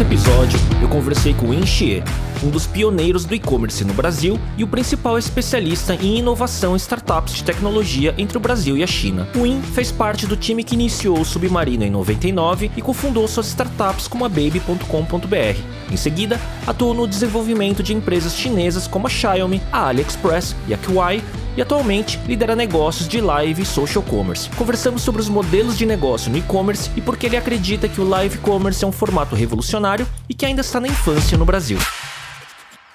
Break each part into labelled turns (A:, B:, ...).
A: Nesse episódio, eu conversei com Inchie, um dos pioneiros do e-commerce no Brasil e o principal especialista em inovação em startups de tecnologia entre o Brasil e a China. O In fez parte do time que iniciou o Submarino em 99 e cofundou suas startups como a Baby.com.br. Em seguida, atuou no desenvolvimento de empresas chinesas como a Xiaomi, a AliExpress e a Kuai, e atualmente lidera negócios de live e social commerce. Conversamos sobre os modelos de negócio no e-commerce e por que ele acredita que o live commerce é um formato revolucionário e que ainda está na infância no Brasil.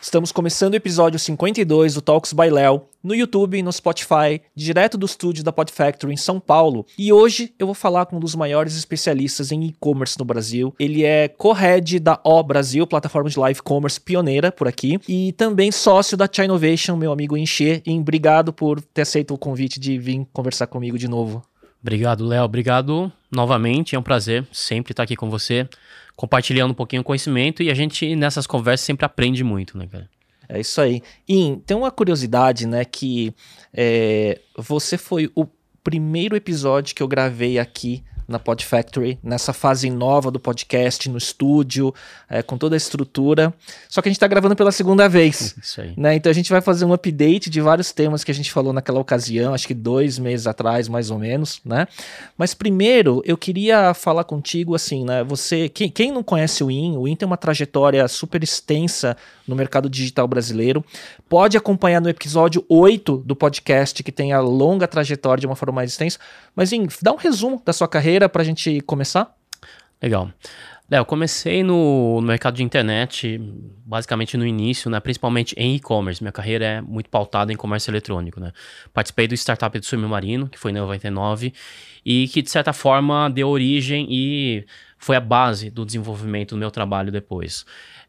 A: Estamos começando o episódio 52 do Talks by Léo no YouTube no Spotify, direto do estúdio da Pod Factory em São Paulo. E hoje eu vou falar com um dos maiores especialistas em e-commerce no Brasil. Ele é co-head da O Brasil, plataforma de live commerce pioneira por aqui, e também sócio da Chinovation, meu amigo Encher. E obrigado por ter aceito o convite de vir conversar comigo de novo.
B: Obrigado, Léo. Obrigado novamente. É um prazer sempre estar aqui com você compartilhando um pouquinho o conhecimento e a gente nessas conversas sempre aprende muito, né, cara?
A: É isso aí. E tem uma curiosidade, né, que é, você foi o primeiro episódio que eu gravei aqui na Pod Factory, nessa fase nova do podcast, no estúdio, é, com toda a estrutura. Só que a gente está gravando pela segunda vez.
B: Isso aí.
A: Né? Então a gente vai fazer um update de vários temas que a gente falou naquela ocasião, acho que dois meses atrás, mais ou menos, né? Mas primeiro eu queria falar contigo assim, né? Você, quem, quem não conhece o IN, o IN tem uma trajetória super extensa no mercado digital brasileiro. Pode acompanhar no episódio 8 do podcast, que tem a longa trajetória de uma forma mais extensa. Mas, IN, dá um resumo da sua carreira carreira para a gente começar?
B: Legal. Léo, comecei no, no, mercado de internet, basicamente no início, né, principalmente em e-commerce. Minha carreira é muito pautada em comércio eletrônico. Né? Participei do startup do Submarino, que foi em 99, e que, de certa forma, deu origem e foi a base do desenvolvimento do meu trabalho depois.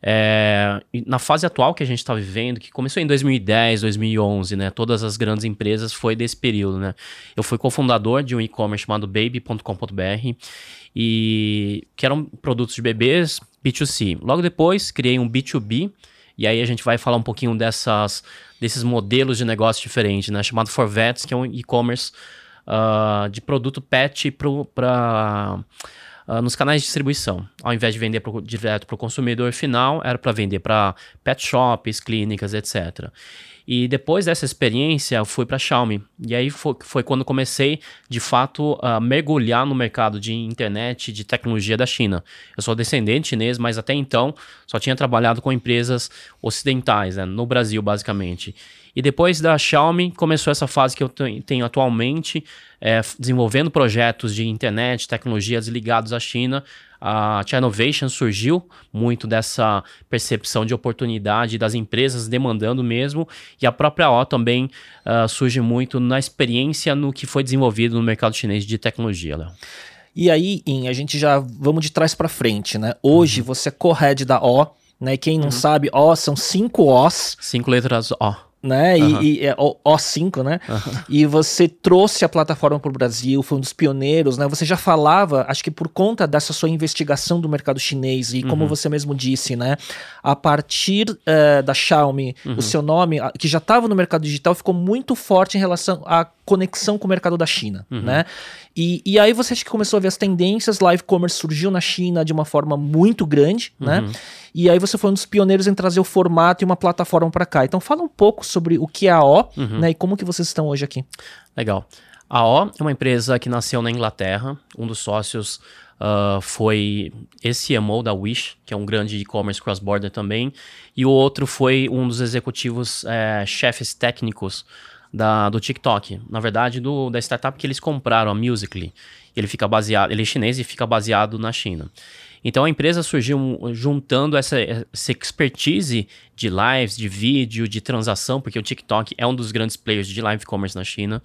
B: É, na fase atual que a gente está vivendo, que começou em 2010, 2011, né? Todas as grandes empresas foi desse período, né? Eu fui cofundador de um e-commerce chamado baby.com.br e que eram produtos de bebês B2C. Logo depois, criei um B2B e aí a gente vai falar um pouquinho dessas, desses modelos de negócio diferentes, né? Chamado Forvets, que é um e-commerce uh, de produto pet para uh, nos canais de distribuição. Ao invés de vender pro, direto para o consumidor final, era para vender para pet shops, clínicas, etc. E depois dessa experiência, eu fui para Xiaomi. E aí foi, foi, quando comecei, de fato, a mergulhar no mercado de internet, de tecnologia da China. Eu sou descendente chinês, mas até então só tinha trabalhado com empresas ocidentais, né, no Brasil, basicamente. E depois da Xiaomi, começou essa fase que eu tenho atualmente, é, desenvolvendo projetos de internet, tecnologias ligados à China. A Innovation surgiu muito dessa percepção de oportunidade das empresas demandando mesmo, e a própria O também uh, surge muito na experiência no que foi desenvolvido no mercado chinês de tecnologia, Léo.
A: E aí, In, a gente já vamos de trás para frente, né? Hoje uhum. você é co-head da O, né? E quem não uhum. sabe, O são cinco Os.
B: Cinco letras O
A: né? Uhum. E, e é O5, né? Uhum. E você trouxe a plataforma para o Brasil, foi um dos pioneiros, né? Você já falava, acho que por conta dessa sua investigação do mercado chinês e como uhum. você mesmo disse, né? A partir uh, da Xiaomi, o uhum. seu nome, que já estava no mercado digital, ficou muito forte em relação à conexão com o mercado da China, uhum. né? E, e aí você acha que começou a ver as tendências, live commerce surgiu na China de uma forma muito grande, né? Uhum. E aí você foi um dos pioneiros em trazer o formato e uma plataforma para cá. Então fala um pouco sobre o que é a O, uhum. né? E como que vocês estão hoje aqui.
B: Legal. A O é uma empresa que nasceu na Inglaterra. Um dos sócios uh, foi esse CMO da Wish, que é um grande e-commerce cross-border também. E o outro foi um dos executivos é, chefes técnicos da, do TikTok. Na verdade, do, da startup que eles compraram, a Musical.ly. Ele fica baseado, ele é chinês e fica baseado na China. Então a empresa surgiu juntando essa, essa expertise de lives, de vídeo, de transação, porque o TikTok é um dos grandes players de live commerce na China.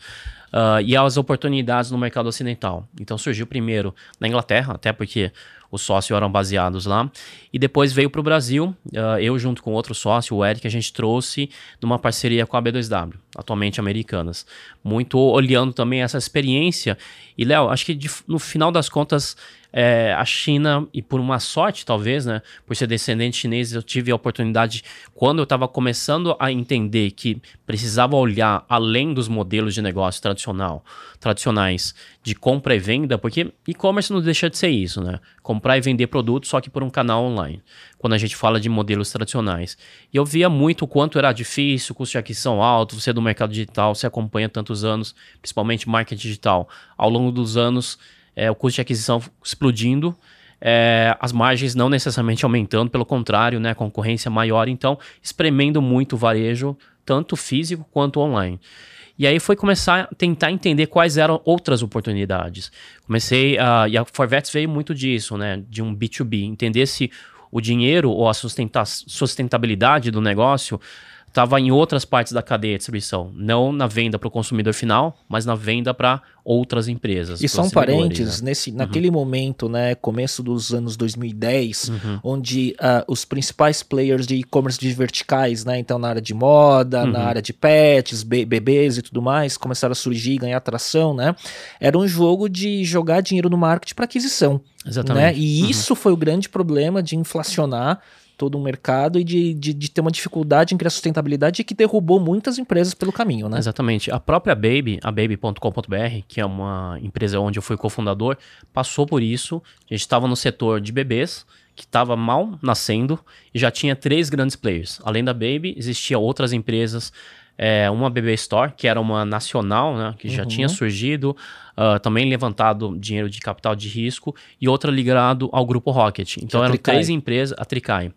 B: uh, e as oportunidades no mercado ocidental. Então surgiu primeiro na Inglaterra, até porque os sócios eram baseados lá. E depois veio para o Brasil, uh, eu junto com outro sócio, o Eric, a gente trouxe numa parceria com a B2W, atualmente americanas. Muito olhando também essa experiência. E, Léo, acho que de, no final das contas, é, a China, e por uma sorte talvez, né, por ser descendente chinês, eu tive a oportunidade, quando eu estava começando a entender que precisava olhar além dos modelos de negócio tradicional, tradicionais de compra e venda, porque e-commerce não deixa de ser isso, né? Comprar e vender produtos só que por um canal online, quando a gente fala de modelos tradicionais. E eu via muito o quanto era difícil, custo de aquisição alto, você é do mercado digital, você acompanha tantos anos, principalmente marketing digital. Ao longo dos anos, é, o custo de aquisição explodindo, é, as margens não necessariamente aumentando, pelo contrário, né, concorrência maior, então espremendo muito o varejo, tanto físico quanto online. E aí foi começar a tentar entender quais eram outras oportunidades. Comecei a. E a Forvets veio muito disso, né? De um B2B. Entender se o dinheiro ou a sustentabilidade do negócio estava em outras partes da cadeia de distribuição, não na venda para o consumidor final, mas na venda para outras empresas.
A: E são parentes, né? nesse, uhum. naquele momento, né, começo dos anos 2010, uhum. onde uh, os principais players de e-commerce de verticais, né, então na área de moda, uhum. na área de pets, be bebês e tudo mais, começaram a surgir, ganhar atração, né, era um jogo de jogar dinheiro no marketing para aquisição. Exatamente. Né? E uhum. isso foi o grande problema de inflacionar todo um mercado e de, de, de, ter uma dificuldade em criar sustentabilidade e que derrubou muitas empresas pelo caminho, né?
B: Exatamente. A própria Baby, a Baby.com.br, que é uma empresa onde eu fui cofundador, passou por isso. A gente estava no setor de bebês, que estava mal nascendo, e já tinha três grandes players. Além da Baby, existiam outras empresas é, uma BB Store, que era uma nacional, né, que já tinha uhum. surgido, uh, também levantado dinheiro de capital de risco, e outra ligado ao grupo Rocket. Então é eram três empresas, a Tricai.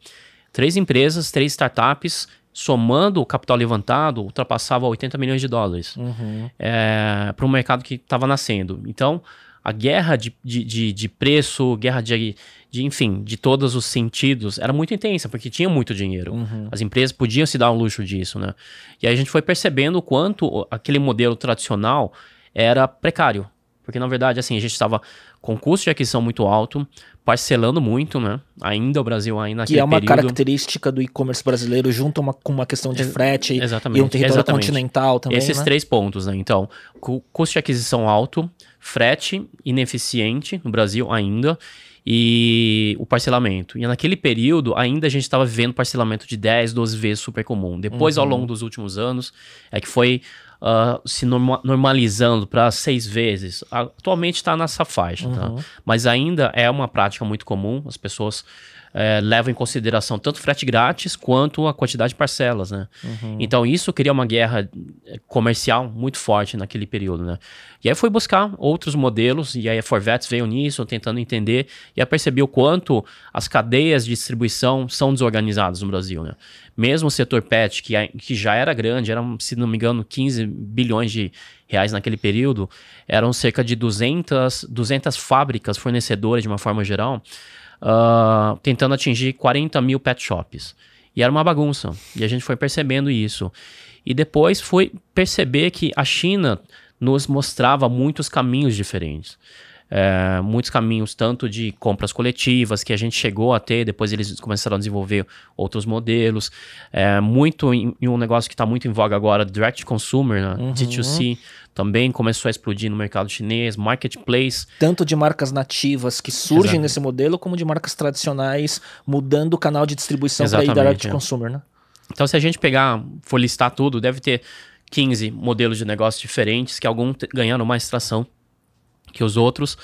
B: Três empresas, três startups, somando o capital levantado, ultrapassava 80 milhões de dólares uhum. é, para um mercado que estava nascendo. Então, a guerra de, de, de, de preço, guerra de, de, enfim, de todos os sentidos, era muito intensa, porque tinha muito dinheiro. Uhum. As empresas podiam se dar o luxo disso, né? E aí a gente foi percebendo o quanto aquele modelo tradicional era precário. Porque, na verdade, assim, a gente estava com custo de aquisição muito alto, parcelando muito, né? Ainda o Brasil ainda
A: Que é uma período... característica do e-commerce brasileiro, junto uma, com uma questão de frete exatamente, e um território exatamente. continental também,
B: Esses
A: né?
B: três pontos, né? Então, custo de aquisição alto, frete ineficiente no Brasil ainda e o parcelamento. E naquele período, ainda a gente estava vivendo parcelamento de 10, 12 vezes super comum. Depois, uhum. ao longo dos últimos anos, é que foi uh, se norma normalizando para seis vezes. Atualmente está nessa faixa, tá? uhum. tá? Mas ainda é uma prática muito comum. As pessoas é, levam em consideração tanto frete grátis quanto a quantidade de parcelas, né? Uhum. Então isso cria uma guerra é, comercial muito forte naquele período, né? E aí foi buscar outros modelos e aí a Forvets veio nisso, tentando entender e aí percebeu o quanto as cadeias de distribuição são desorganizadas no Brasil, né? Mesmo o setor pet, que, que já era grande, eram, se não me engano, 15 bilhões de reais naquele período, eram cerca de 200, 200 fábricas fornecedoras de uma forma geral, uh, tentando atingir 40 mil pet shops. E era uma bagunça. E a gente foi percebendo isso. E depois foi perceber que a China nos mostrava muitos caminhos diferentes. É, muitos caminhos, tanto de compras coletivas, que a gente chegou a ter, depois eles começaram a desenvolver outros modelos. É, muito em, em um negócio que está muito em voga agora, direct consumer, né? uhum. D2C também começou a explodir no mercado chinês, marketplace.
A: Tanto de marcas nativas que surgem Exato. nesse modelo, como de marcas tradicionais mudando o canal de distribuição para ir direct é. consumer, né?
B: Então, se a gente pegar, for listar tudo, deve ter 15 modelos de negócio diferentes, que alguns ganharam mais tração que os outros,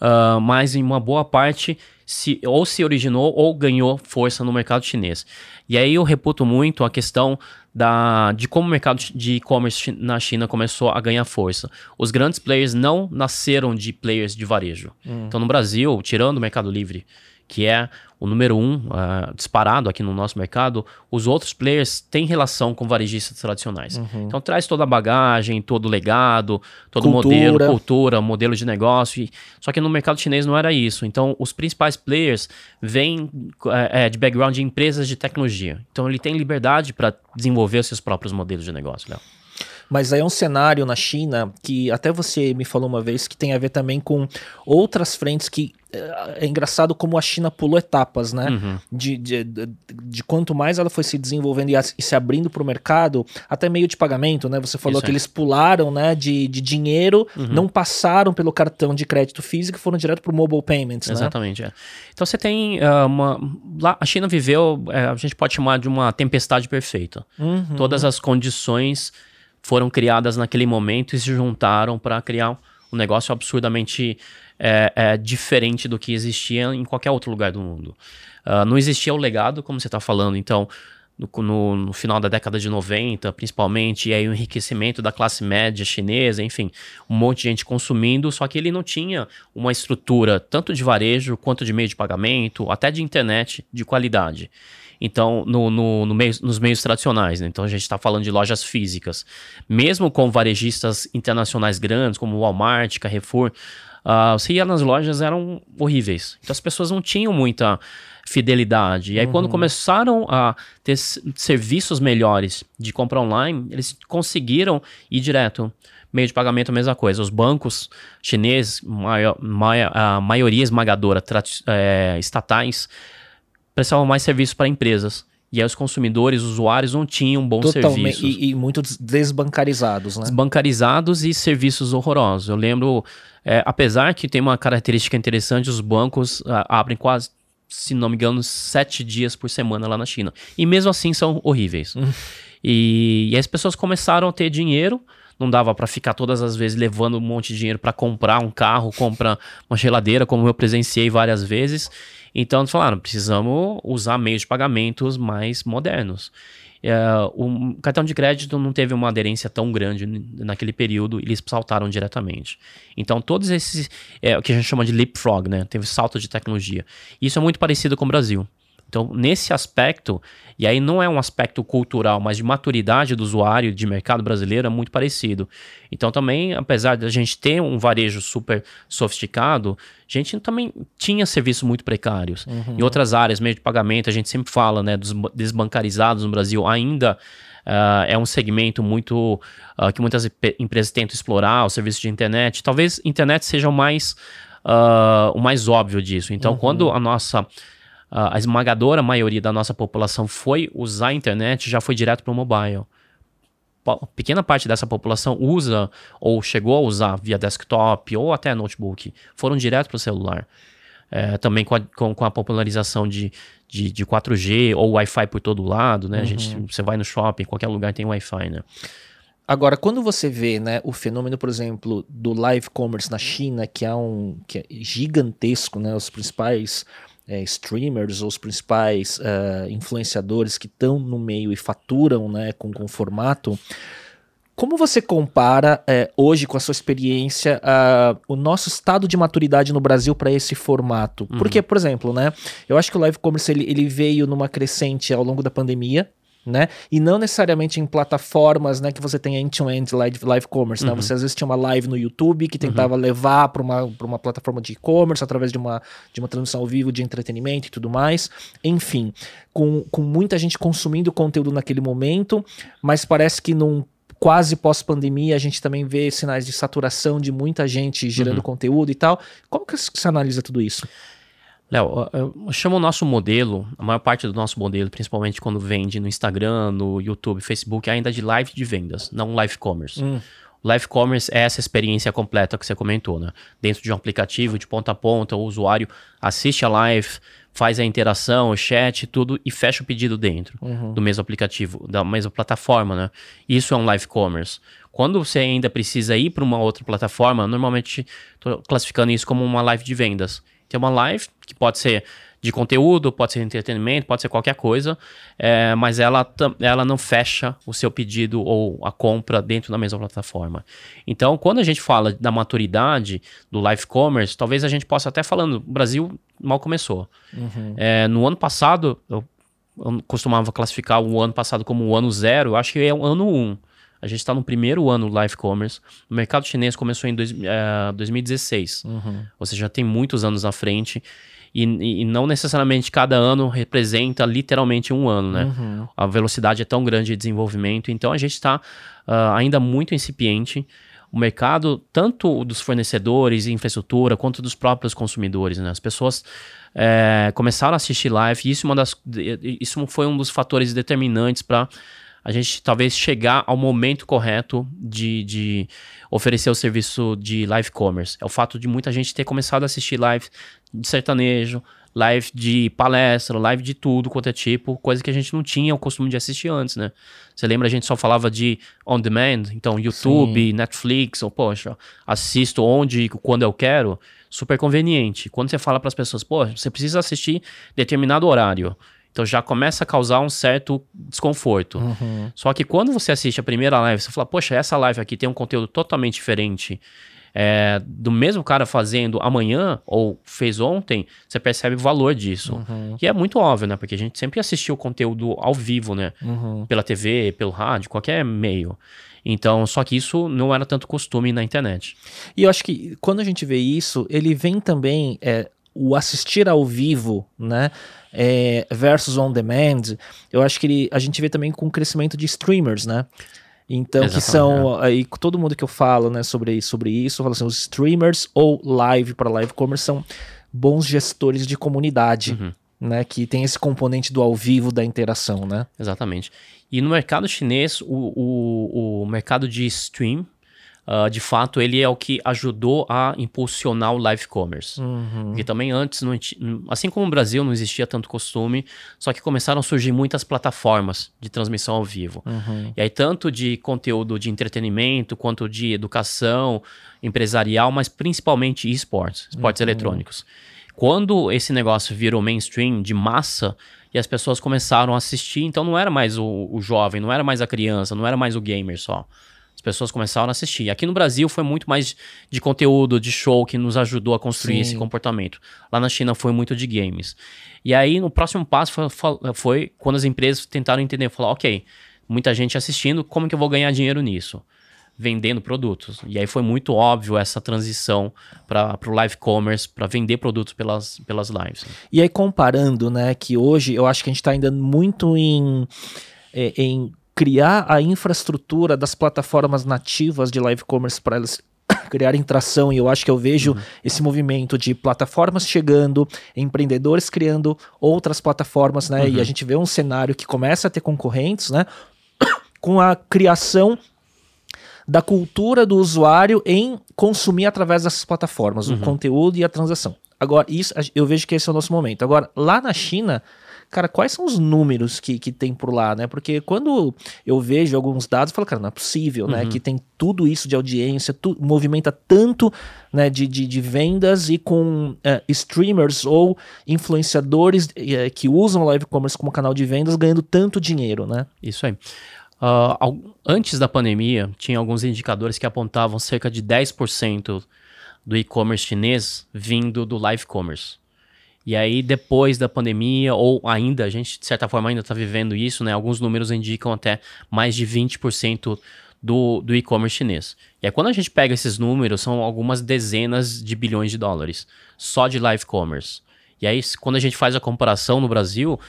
B: uh, mas em uma boa parte se, ou se originou ou ganhou força no mercado chinês. E aí eu reputo muito a questão da, de como o mercado de e-commerce na China começou a ganhar força. Os grandes players não nasceram de players de varejo. Hum. Então no Brasil, tirando o Mercado Livre, que é o número um uh, disparado aqui no nosso mercado, os outros players têm relação com varejistas tradicionais. Uhum. Então traz toda a bagagem, todo o legado, todo o modelo, cultura, modelo de negócio. E, só que no mercado chinês não era isso. Então os principais players vêm é, de background de empresas de tecnologia. Então ele tem liberdade para desenvolver os seus próprios modelos de negócio, Léo.
A: Mas aí é um cenário na China que até você me falou uma vez que tem a ver também com outras frentes que é, é engraçado como a China pulou etapas, né? Uhum. De, de, de, de, quanto mais ela foi se desenvolvendo e, a, e se abrindo para o mercado, até meio de pagamento, né? Você falou Isso que é. eles pularam, né? De, de dinheiro, uhum. não passaram pelo cartão de crédito físico e foram direto para o mobile payments,
B: né? Exatamente, é. Então você tem uh, uma... Lá, a China viveu, é, a gente pode chamar de uma tempestade perfeita. Uhum. Todas as condições foram criadas naquele momento e se juntaram para criar um negócio absurdamente é, é, diferente do que existia em qualquer outro lugar do mundo. Uh, não existia o legado, como você está falando, então, no, no, no, final da década de 90, principalmente, e aí o enriquecimento da classe média chinesa, enfim, um monte de gente consumindo, só que ele não tinha uma estrutura tanto de varejo quanto de meio de pagamento, até de internet de qualidade. Então, no, no, no meio, nos meios tradicionais, né? Então a gente está falando de lojas físicas. Mesmo com varejistas internacionais grandes, como Walmart, Carrefour, Uh, você ia nas lojas, eram horríveis. Então as pessoas não tinham muita fidelidade. E aí, uhum. quando começaram a ter serviços melhores de compra online, eles conseguiram ir direto. Meio de pagamento, a mesma coisa. Os bancos chineses, maior, maior, a maioria esmagadora, é, estatais, prestavam mais serviços para empresas. E aí os consumidores, os usuários não tinham bons Totalmente, serviços.
A: E, e muito desbancarizados, né?
B: Desbancarizados e serviços horrorosos. Eu lembro, é, apesar que tem uma característica interessante, os bancos a, ah, abrem quase, se não me engano, sete dias por semana lá na China. E mesmo assim são horríveis. Uhum. E, e as pessoas começaram a ter dinheiro, não dava para ficar todas as vezes levando um monte de dinheiro para comprar um carro, comprar uma geladeira, como eu presenciei várias vezes. Então eles falaram, precisamos usar meios de pagamentos mais modernos. É, o cartão de crédito não teve uma aderência tão grande naquele período, eles saltaram diretamente. Então, todos esses, é, o que a gente chama de leapfrog, né? Teve salto de tecnologia. Isso é muito parecido com o Brasil. Então, nesse aspecto, e aí não é um aspecto cultural, mas de maturidade do usuário de mercado brasileiro é muito parecido. Então, também, apesar de a gente ter um varejo super sofisticado, a gente também tinha serviços muito precários. Uhum. Em outras áreas, meio de pagamento, a gente sempre fala, né, dos desbancarizados no Brasil, ainda Uh, é um segmento muito uh, que muitas empresas tentam explorar, o serviço de internet. Talvez internet seja o mais, uh, o mais óbvio disso. Então, uhum. quando a nossa a esmagadora maioria da nossa população foi usar a internet, já foi direto para o mobile. Pequena parte dessa população usa ou chegou a usar via desktop ou até notebook, foram direto para o celular. É, também com a, com, com a popularização de, de, de, 4G ou Wi-Fi por todo lado, né? Uhum. A gente, você vai no shopping, qualquer lugar tem Wi-Fi, né?
A: Agora, quando você vê né, o fenômeno, por exemplo, do live commerce na China, que é um que é gigantesco, né? Os principais é, streamers, os principais uh, influenciadores que estão no meio e faturam né, com, com o formato. Como você compara é, hoje, com a sua experiência, o nosso estado de maturidade no Brasil para esse formato? Uhum. Porque, por exemplo, né, eu acho que o live commerce ele, ele veio numa crescente ao longo da pandemia, né? E não necessariamente em plataformas, né, que você tem end-to-end live, live commerce, né? uhum. né? Você às vezes tinha uma live no YouTube que tentava uhum. levar para uma, uma plataforma de e-commerce através de uma, de uma transmissão ao vivo de entretenimento e tudo mais. Enfim, com, com muita gente consumindo conteúdo naquele momento, mas parece que num quase pós-pandemia, a gente também vê sinais de saturação de muita gente gerando uhum. conteúdo e tal. Como que você analisa tudo isso?
B: Léo, eu chamo o nosso modelo, a maior parte do nosso modelo, principalmente quando vende no Instagram, no YouTube, Facebook, ainda de live de vendas, não live commerce. Hum. Live commerce é essa experiência completa que você comentou, né? Dentro de um aplicativo, de ponta a ponta, o usuário assiste a live, faz a interação, o chat, tudo e fecha o pedido dentro uhum. do mesmo aplicativo, da mesma plataforma, né? Isso é um live commerce. Quando você ainda precisa ir para uma outra plataforma, normalmente estou classificando isso como uma live de vendas tem uma live, que pode ser de conteúdo, pode ser entretenimento, pode ser qualquer coisa, é, mas ela, ela não fecha o seu pedido ou a compra dentro da mesma plataforma. Então, quando a gente fala da maturidade do live commerce, talvez a gente possa até falando, o Brasil mal começou. Uhum. É, no ano passado, eu, eu, costumava classificar o ano passado como o ano zero, eu acho que é o ano um. A gente está no primeiro ano do live commerce. O mercado chinês começou em dois, uh, 2016. Uhum. Ou seja, já tem muitos anos à frente. E, e, não necessariamente cada ano representa literalmente um ano, né? Uhum. A velocidade é tão grande de desenvolvimento. Então a gente está uh, ah, ainda muito incipiente o mercado, tanto dos fornecedores e infraestrutura, quanto dos próprios consumidores. Né? As pessoas é, começaram a assistir live e isso, é uma das, isso foi um dos fatores determinantes para a gente talvez chegar ao momento correto de, de oferecer o serviço de live commerce. É o fato de muita gente ter começado a assistir live de sertanejo, live de palestra, live de tudo quanto é tipo, coisa que a gente não tinha o costume de assistir antes, né? Você lembra, a gente só falava de on demand, então YouTube, Sim. Netflix, ou poxa, assisto onde e quando eu quero, super conveniente. Quando você fala para as pessoas, pô, você precisa assistir determinado horário. Então já começa a causar um certo desconforto. Uhum. Só que quando você assiste a primeira live, você fala, poxa, essa live aqui tem um conteúdo totalmente diferente é, do mesmo cara fazendo amanhã ou fez ontem, você percebe o valor disso. Uhum. E é muito óbvio, né? Porque a gente sempre assistiu o conteúdo ao vivo, né? Uhum. Pela TV, pelo rádio, qualquer meio. Então, só que isso não era tanto costume na internet.
A: E eu acho que quando a gente vê isso, ele vem também é, o assistir ao vivo, né? É, versus on demand, eu acho que ele, a gente vê também com o crescimento de streamers, né? Então, Exatamente, que são. É. Aí, todo mundo que eu falo, né, sobre, sobre isso, eu falo assim: os streamers ou live para live commerce são bons gestores de comunidade. Uhum. Né, que tem esse componente do ao vivo da interação, né?
B: Exatamente. E no mercado chinês, o, o, o mercado de stream uh, de fato, ele é o que ajudou a impulsionar o live commerce. Uhum. Porque também antes, não, assim como no Brasil, não existia tanto costume, só que começaram a surgir muitas plataformas de transmissão ao vivo. Uhum. E aí, tanto de conteúdo de entretenimento, quanto de educação empresarial, mas principalmente esportes, esportes uhum. eletrônicos. Quando esse negócio virou mainstream de massa, e as pessoas começaram a assistir, então não era mais o, o, jovem, não era mais a criança, não era mais o gamer só. As pessoas começaram a assistir. Aqui no Brasil foi muito mais de conteúdo, de show que nos ajudou a construir Sim. esse comportamento. Lá na China foi muito de games. E aí, no próximo passo foi, foi quando as empresas tentaram entender, falar, ok, muita gente assistindo, como que eu vou ganhar dinheiro nisso? Vendendo produtos. E aí foi muito óbvio essa transição para o live commerce, para vender produtos pelas, pelas lives.
A: E aí, comparando, né, que hoje eu acho que a gente está ainda muito em, é, em criar a infraestrutura das plataformas nativas de live commerce para elas criarem tração, e eu acho que eu vejo uhum. esse movimento de plataformas chegando, empreendedores criando outras plataformas, né? Uhum. E a gente vê um cenário que começa a ter concorrentes, né? Com a criação da cultura do usuário em consumir através dessas plataformas, uhum. o conteúdo e a transação. Agora, isso eu vejo que esse é o nosso momento. Agora, lá na China, cara, quais são os números que, que tem por lá, né? Porque quando eu vejo alguns dados, eu falo, cara, não é possível, né? uhum. né? Que tem tudo isso de audiência, tu, movimenta tanto né, de, de, de vendas e com é, streamers ou influenciadores é, que usam live commerce como canal de vendas ganhando tanto dinheiro, né?
B: Isso aí. Uh, antes da pandemia, tinha alguns indicadores que apontavam cerca de 10% do e-commerce chinês vindo do live commerce. E aí, depois da pandemia, ou ainda, a gente de certa forma ainda está vivendo isso, né? Alguns números indicam até mais de 20% do, do e-commerce chinês. E aí, quando a gente pega esses números, são algumas dezenas de bilhões de dólares só de live commerce. E aí, quando a gente faz a comparação no Brasil,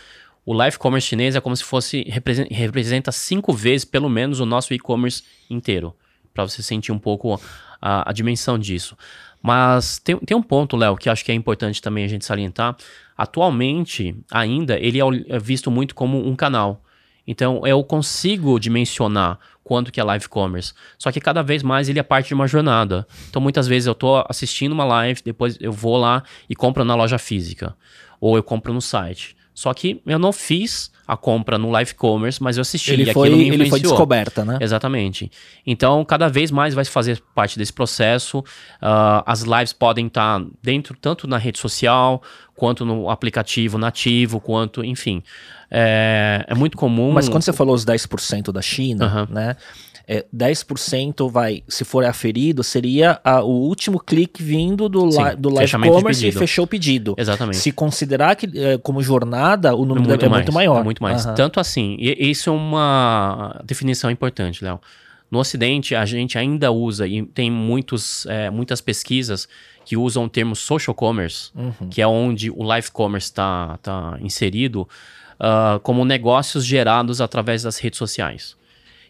B: o live commerce chinês é como se fosse representa cinco vezes pelo menos o nosso e-commerce inteiro, para você sentir um pouco a, a dimensão disso. Mas tem, tem um ponto, Léo, que acho que é importante também a gente salientar. Atualmente, ainda, ele é, é visto muito como um canal. Então, eu consigo dimensionar quanto que é live commerce. Só que cada vez mais ele é parte de uma jornada. Então, muitas vezes eu estou assistindo uma live, depois eu vou lá e compro na loja física. Ou eu compro no site. Só que eu não fiz a compra no live commerce, mas eu assisti.
A: Ele, foi, ele foi descoberta, né?
B: Exatamente. Então, cada vez mais vai fazer parte desse processo. Uh, as lives podem estar dentro, tanto na rede social, quanto no aplicativo nativo, quanto, enfim. É, é muito comum.
A: Mas quando você falou os 10% da China, uhum. né? É, 10% vai, se for aferido, seria a, o último clique vindo do, Sim, do live commerce e fechou o pedido.
B: Exatamente.
A: Se considerar que é, como jornada, o número é muito, é
B: mais,
A: muito maior.
B: É muito mais. Uhum. Tanto assim, e, isso é uma definição importante, Léo. No Ocidente, a gente ainda usa, e tem muitos, é, muitas pesquisas que usam o termo social commerce,
A: Uhum.
B: que é onde o live commerce está tá inserido, ah, como negócios gerados através das redes sociais.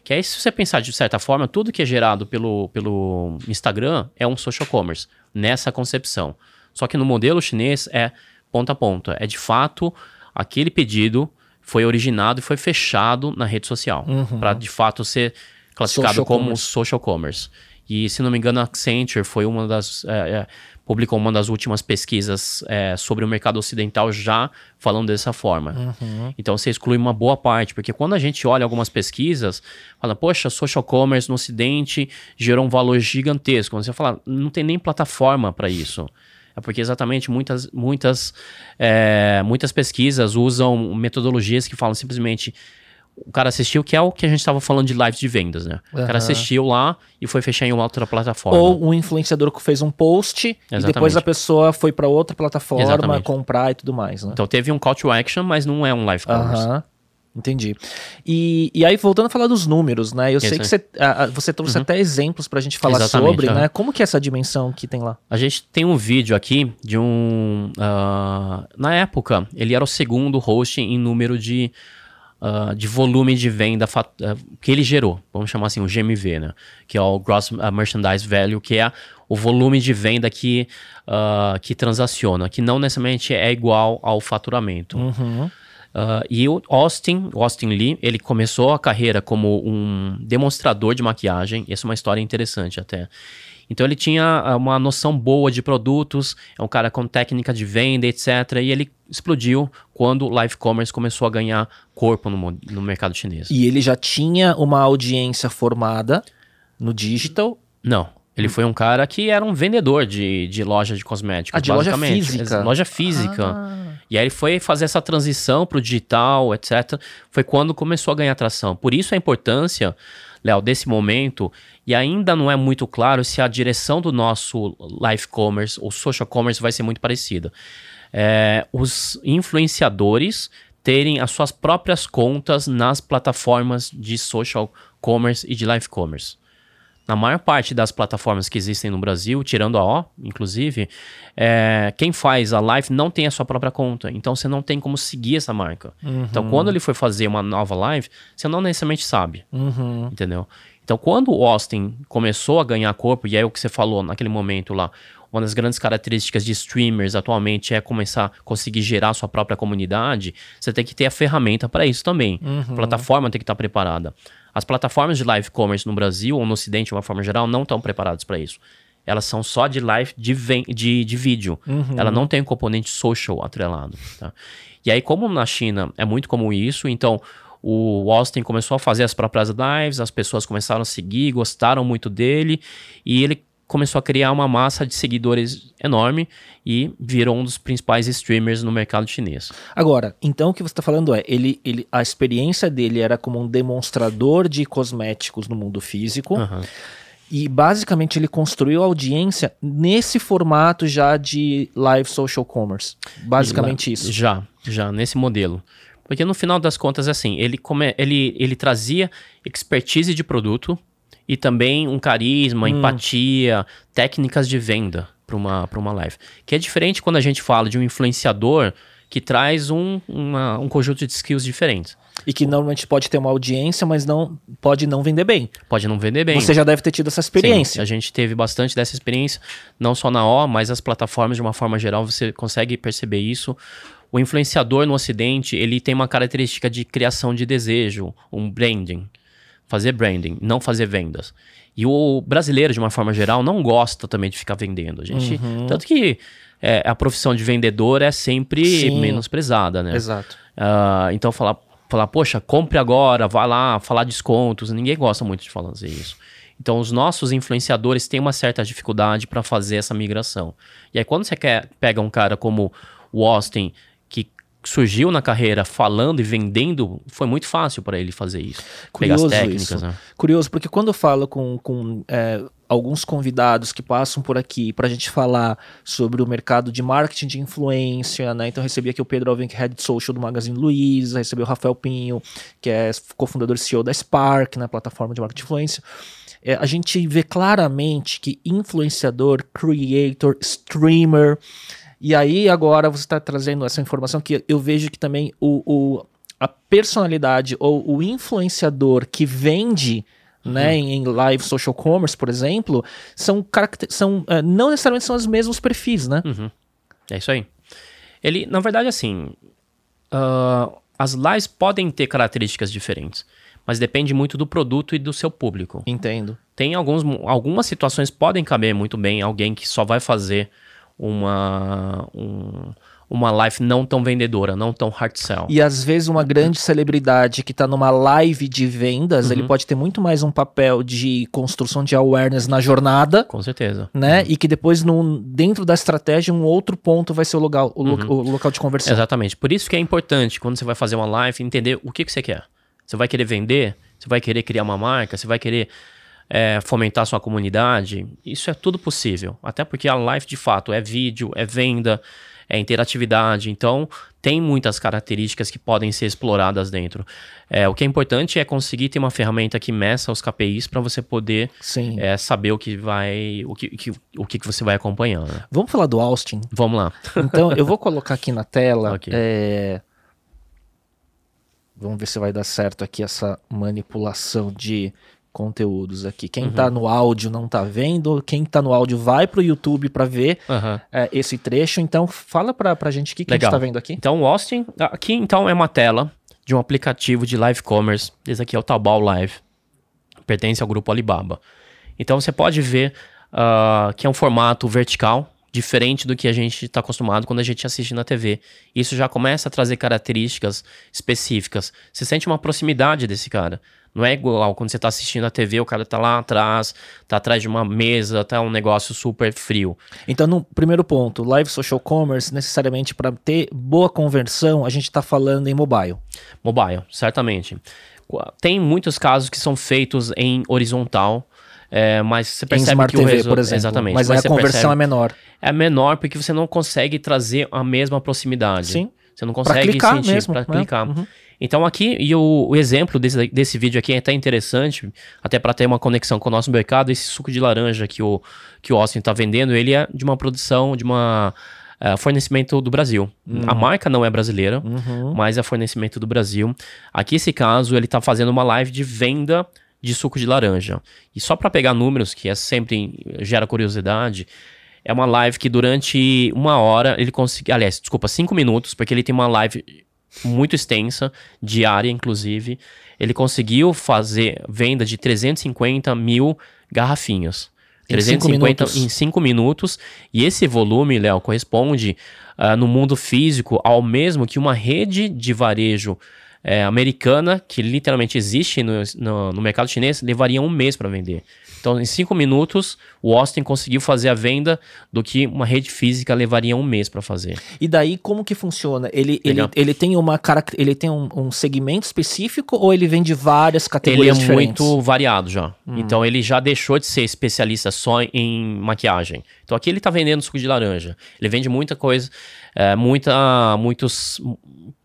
B: Que aí, se você pensar de certa forma, tudo que é gerado pelo, pelo Instagram é um social commerce, nessa concepção. Só que no modelo chinês é ponta a ponta. É de fato aquele pedido foi originado e foi fechado na rede social. Para de fato ser classificado
A: Social
B: como
A: commerce.
B: social commerce. E se não me engano, a Accenture foi uma das. é, é, publicou uma das últimas pesquisas é, sobre o mercado ocidental já falando dessa forma.
A: Uhum.
B: Então você exclui uma boa parte, porque quando a gente olha algumas pesquisas, fala, poxa, social commerce no Ocidente gerou um valor gigantesco. Você fala, não tem nem plataforma para isso. É porque exatamente muitas, muitas, é, muitas pesquisas usam metodologias que falam simplesmente. O cara assistiu, que é o que a gente estava falando de lives de vendas, né? O
A: Aham.
B: cara assistiu lá e foi fechar em uma outra plataforma.
A: Ou um influenciador que fez um post e
B: Exatamente.
A: depois a pessoa foi para outra plataforma
B: Exatamente.
A: comprar e tudo mais, né?
B: Então teve um call to action, mas não é um live commerce.
A: Aham. Entendi. E, e aí, voltando a falar dos números, né? Eu sei
B: Isso
A: que você, ah, você trouxe até exemplos pra gente falar
B: Exatamente,
A: sobre,
B: aham.
A: né? Como que é essa dimensão que tem lá?
B: A gente tem um vídeo aqui de um. ah, na época, ele era o segundo host em número de, ah, de volume de venda ah, que ele gerou. Vamos chamar assim, o GMV, né? Que é o Gross ah, Merchandise Value, que é o volume de venda que, ah, que transaciona, que não necessariamente é igual ao faturamento.
A: Uhum.
B: Ah, e o Austin, Austin Lee, ele começou a carreira como um demonstrador de maquiagem. Essa é uma história interessante até. Então ele tinha ah, uma noção boa de produtos, é um cara com técnica de venda, etc. E ele explodiu quando o live commerce começou a ganhar corpo no, no mercado chinês.
A: E ele já tinha uma audiência formada no digital.
B: Não. Ele foi um cara que era um vendedor de, de loja de cosméticos.
A: Ah, de loja física.
B: Loja física.
A: Ah.
B: E aí ele foi fazer essa transição para o digital, etc. Foi quando começou a ganhar atração. Por isso a importância, Léo, desse momento. E ainda não é muito claro se a direção do nosso live commerce ou social commerce vai ser muito parecida. É, os influenciadores terem as suas próprias contas nas plataformas de social commerce e de live commerce. Na maior parte das plataformas que existem no Brasil, tirando a O, inclusive, é, quem faz a live não tem a sua própria conta. Então você não tem como seguir essa marca. Então quando ele for fazer uma nova live, você não necessariamente sabe.
A: Uhum.
B: Entendeu? Então, quando o Austin começou a ganhar corpo, e é o que você falou naquele momento lá, uma das grandes características de streamers atualmente é começar a conseguir gerar sua própria comunidade, você tem que ter a ferramenta para isso também. A plataforma tem que estar preparada. As plataformas de live commerce no Brasil ou no Ocidente, de uma forma geral, não estão preparadas para isso. Elas são só de live de, de, de vídeo. Ela não tem um componente social atrelado. Tá? E aí, como na China é muito comum isso, então o Austin começou a fazer as próprias lives, as pessoas começaram a seguir, gostaram muito dele, e ele começou a criar uma massa de seguidores enorme e virou um dos principais streamers no mercado chinês.
A: Agora, então o que você está falando é, ele, ele, a experiência dele era como um demonstrador de cosméticos no mundo físico.
B: Aham.
A: E basicamente ele construiu a audiência nesse formato já de live social commerce. Basicamente isso.
B: Já, já, nesse modelo. Porque no final das contas, assim, ele, come, ele, ele trazia expertise de produto e também um carisma, empatia, técnicas de venda para uma, pra uma live. Que é diferente quando a gente fala de um influenciador que traz um, uma- um conjunto de skills diferentes.
A: E que normalmente pode ter uma audiência, mas não pode não vender bem.
B: Pode não vender bem.
A: Você já deve ter tido essa
B: Sim,
A: experiência.
B: a gente teve bastante dessa experiência, não só na O, mas as plataformas de uma forma geral, você consegue perceber isso. O influenciador no Ocidente, ele tem uma característica de criação de desejo, um branding. Fazer branding, não fazer vendas. E o brasileiro, de uma forma geral, não gosta também de ficar vendendo. A gente, Tanto que é, a profissão de vendedor é sempre
A: Sim.
B: menosprezada, né?
A: Exato.
B: Ah, então falar, falar, poxa, compre agora, vá lá, falar descontos, ninguém gosta muito de fazer isso. Então os nossos influenciadores têm uma certa dificuldade para fazer essa migração. E aí quando você quer, pega um cara como o Austin, surgiu na carreira falando e vendendo, foi muito fácil para ele fazer isso.
A: Curioso
B: Pegar as técnicas, né?
A: Curioso, porque quando eu falo com, com é, alguns convidados que passam por aqui para a gente falar sobre o mercado de marketing de influência, né? Então recebi aqui o Pedro Alvin, que é Head Social do Magazine Luiza, recebi o Rafael Pinho, que é cofundador e CEO da Spark, né? Plataforma de marketing de influência. É, a gente vê claramente que influenciador, creator, streamer, e aí agora você está trazendo essa informação que eu vejo que também o, o a personalidade ou o influenciador que vende né, uhum. em live social commerce, por exemplo, são, são uh, não necessariamente são os mesmos perfis, né?
B: Uhum. É isso aí. Ele, na verdade, assim, uh, as lives podem ter características diferentes, mas depende muito do produto e do seu público.
A: Entendo.
B: Tem alguns, algumas situações podem caber muito bem alguém que só vai fazer uma um, uma live não tão vendedora, não tão hard sell.
A: E às vezes uma grande celebridade que está numa live de vendas, uhum. ele pode ter muito mais um papel de construção de awareness na jornada.
B: Com certeza.
A: Né? Uhum. E que depois, no, dentro da estratégia, um outro ponto vai ser o, lugar, o, uhum. o, local de conversão.
B: Exatamente. Por isso que é importante, quando você vai fazer uma live, entender o que, que você quer. Você vai querer vender? Você vai querer criar uma marca? Você vai querer é, fomentar sua comunidade? Isso é tudo possível. Até porque a live, de fato, é vídeo, é venda, é interatividade. Então, tem muitas características que podem ser exploradas dentro. É, o que é importante é conseguir ter uma ferramenta que meça os KPIs para você poder é, saber o que vai, o que, que, o que você vai acompanhando. Né?
A: Vamos falar do Austin?
B: Vamos lá.
A: Então, eu vou colocar aqui na tela. Okay. É... Vamos ver se vai dar certo aqui essa manipulação de conteúdos aqui. Quem uhum. tá no áudio não tá vendo, quem tá no áudio vai pro YouTube para ver uhum. é, esse trecho. Então, fala pra, pra gente o que, que a gente tá vendo aqui.
B: Então, o Austin, aqui então é uma tela de um aplicativo de live commerce. Esse aqui é o Taobao Live. Pertence ao grupo Alibaba. Então, você pode ver uh, que é um formato vertical, diferente do que a gente está acostumado quando a gente assiste na TV. Isso já começa a trazer características específicas. Você sente uma proximidade desse cara. Não é igual quando você está assistindo a TV, o cara está lá atrás, está atrás de uma mesa, tá um negócio super frio.
A: Então, no primeiro ponto, live social commerce, necessariamente para ter boa conversão, a gente está falando em mobile.
B: Mobile, certamente. Tem muitos casos que são feitos em horizontal, é, mas você percebe
A: em Smart
B: que
A: TV,
B: o resultado.
A: por exemplo.
B: Exatamente.
A: Mas, mas a conversão percebe... é menor.
B: É menor porque você não consegue trazer a mesma proximidade.
A: Sim.
B: Você não consegue pra
A: clicar sentir para
B: né? clicar. Uhum. Então aqui, e o, o, exemplo desse, desse vídeo aqui é até interessante, até para ter uma conexão com o nosso mercado, esse suco de laranja que o, que o Austin está vendendo, ele é de uma produção, de uma uh, fornecimento do Brasil. Uhum. A marca não é brasileira, uhum. mas é fornecimento do Brasil. Aqui, esse caso, ele está fazendo uma live de venda de suco de laranja. E só para pegar números, que é sempre gera curiosidade, é uma live que durante uma hora ele conseguiu. Aliás, desculpa, cinco minutos, porque ele tem uma live muito extensa, diária inclusive. Ele conseguiu fazer venda de 350 mil garrafinhas.
A: Em 350 cinco
B: em 5 minutos. E esse volume, Léo, corresponde uh, no mundo físico ao mesmo que uma rede de varejo é, americana, que literalmente existe no, no, no mercado chinês, levaria um mês para vender. Então, em cinco minutos, o Austin conseguiu fazer a venda do que uma rede física levaria um mês para fazer.
A: E daí, como que funciona? Ele, ele, ele tem, uma, ele tem um, um, segmento específico ou ele vende várias categorias
B: Ele é
A: diferentes?
B: muito variado já. Hum. Então, ele já deixou de ser especialista só em maquiagem. Então, aqui ele está vendendo suco de laranja. Ele vende muita coisa, é, muita, muitos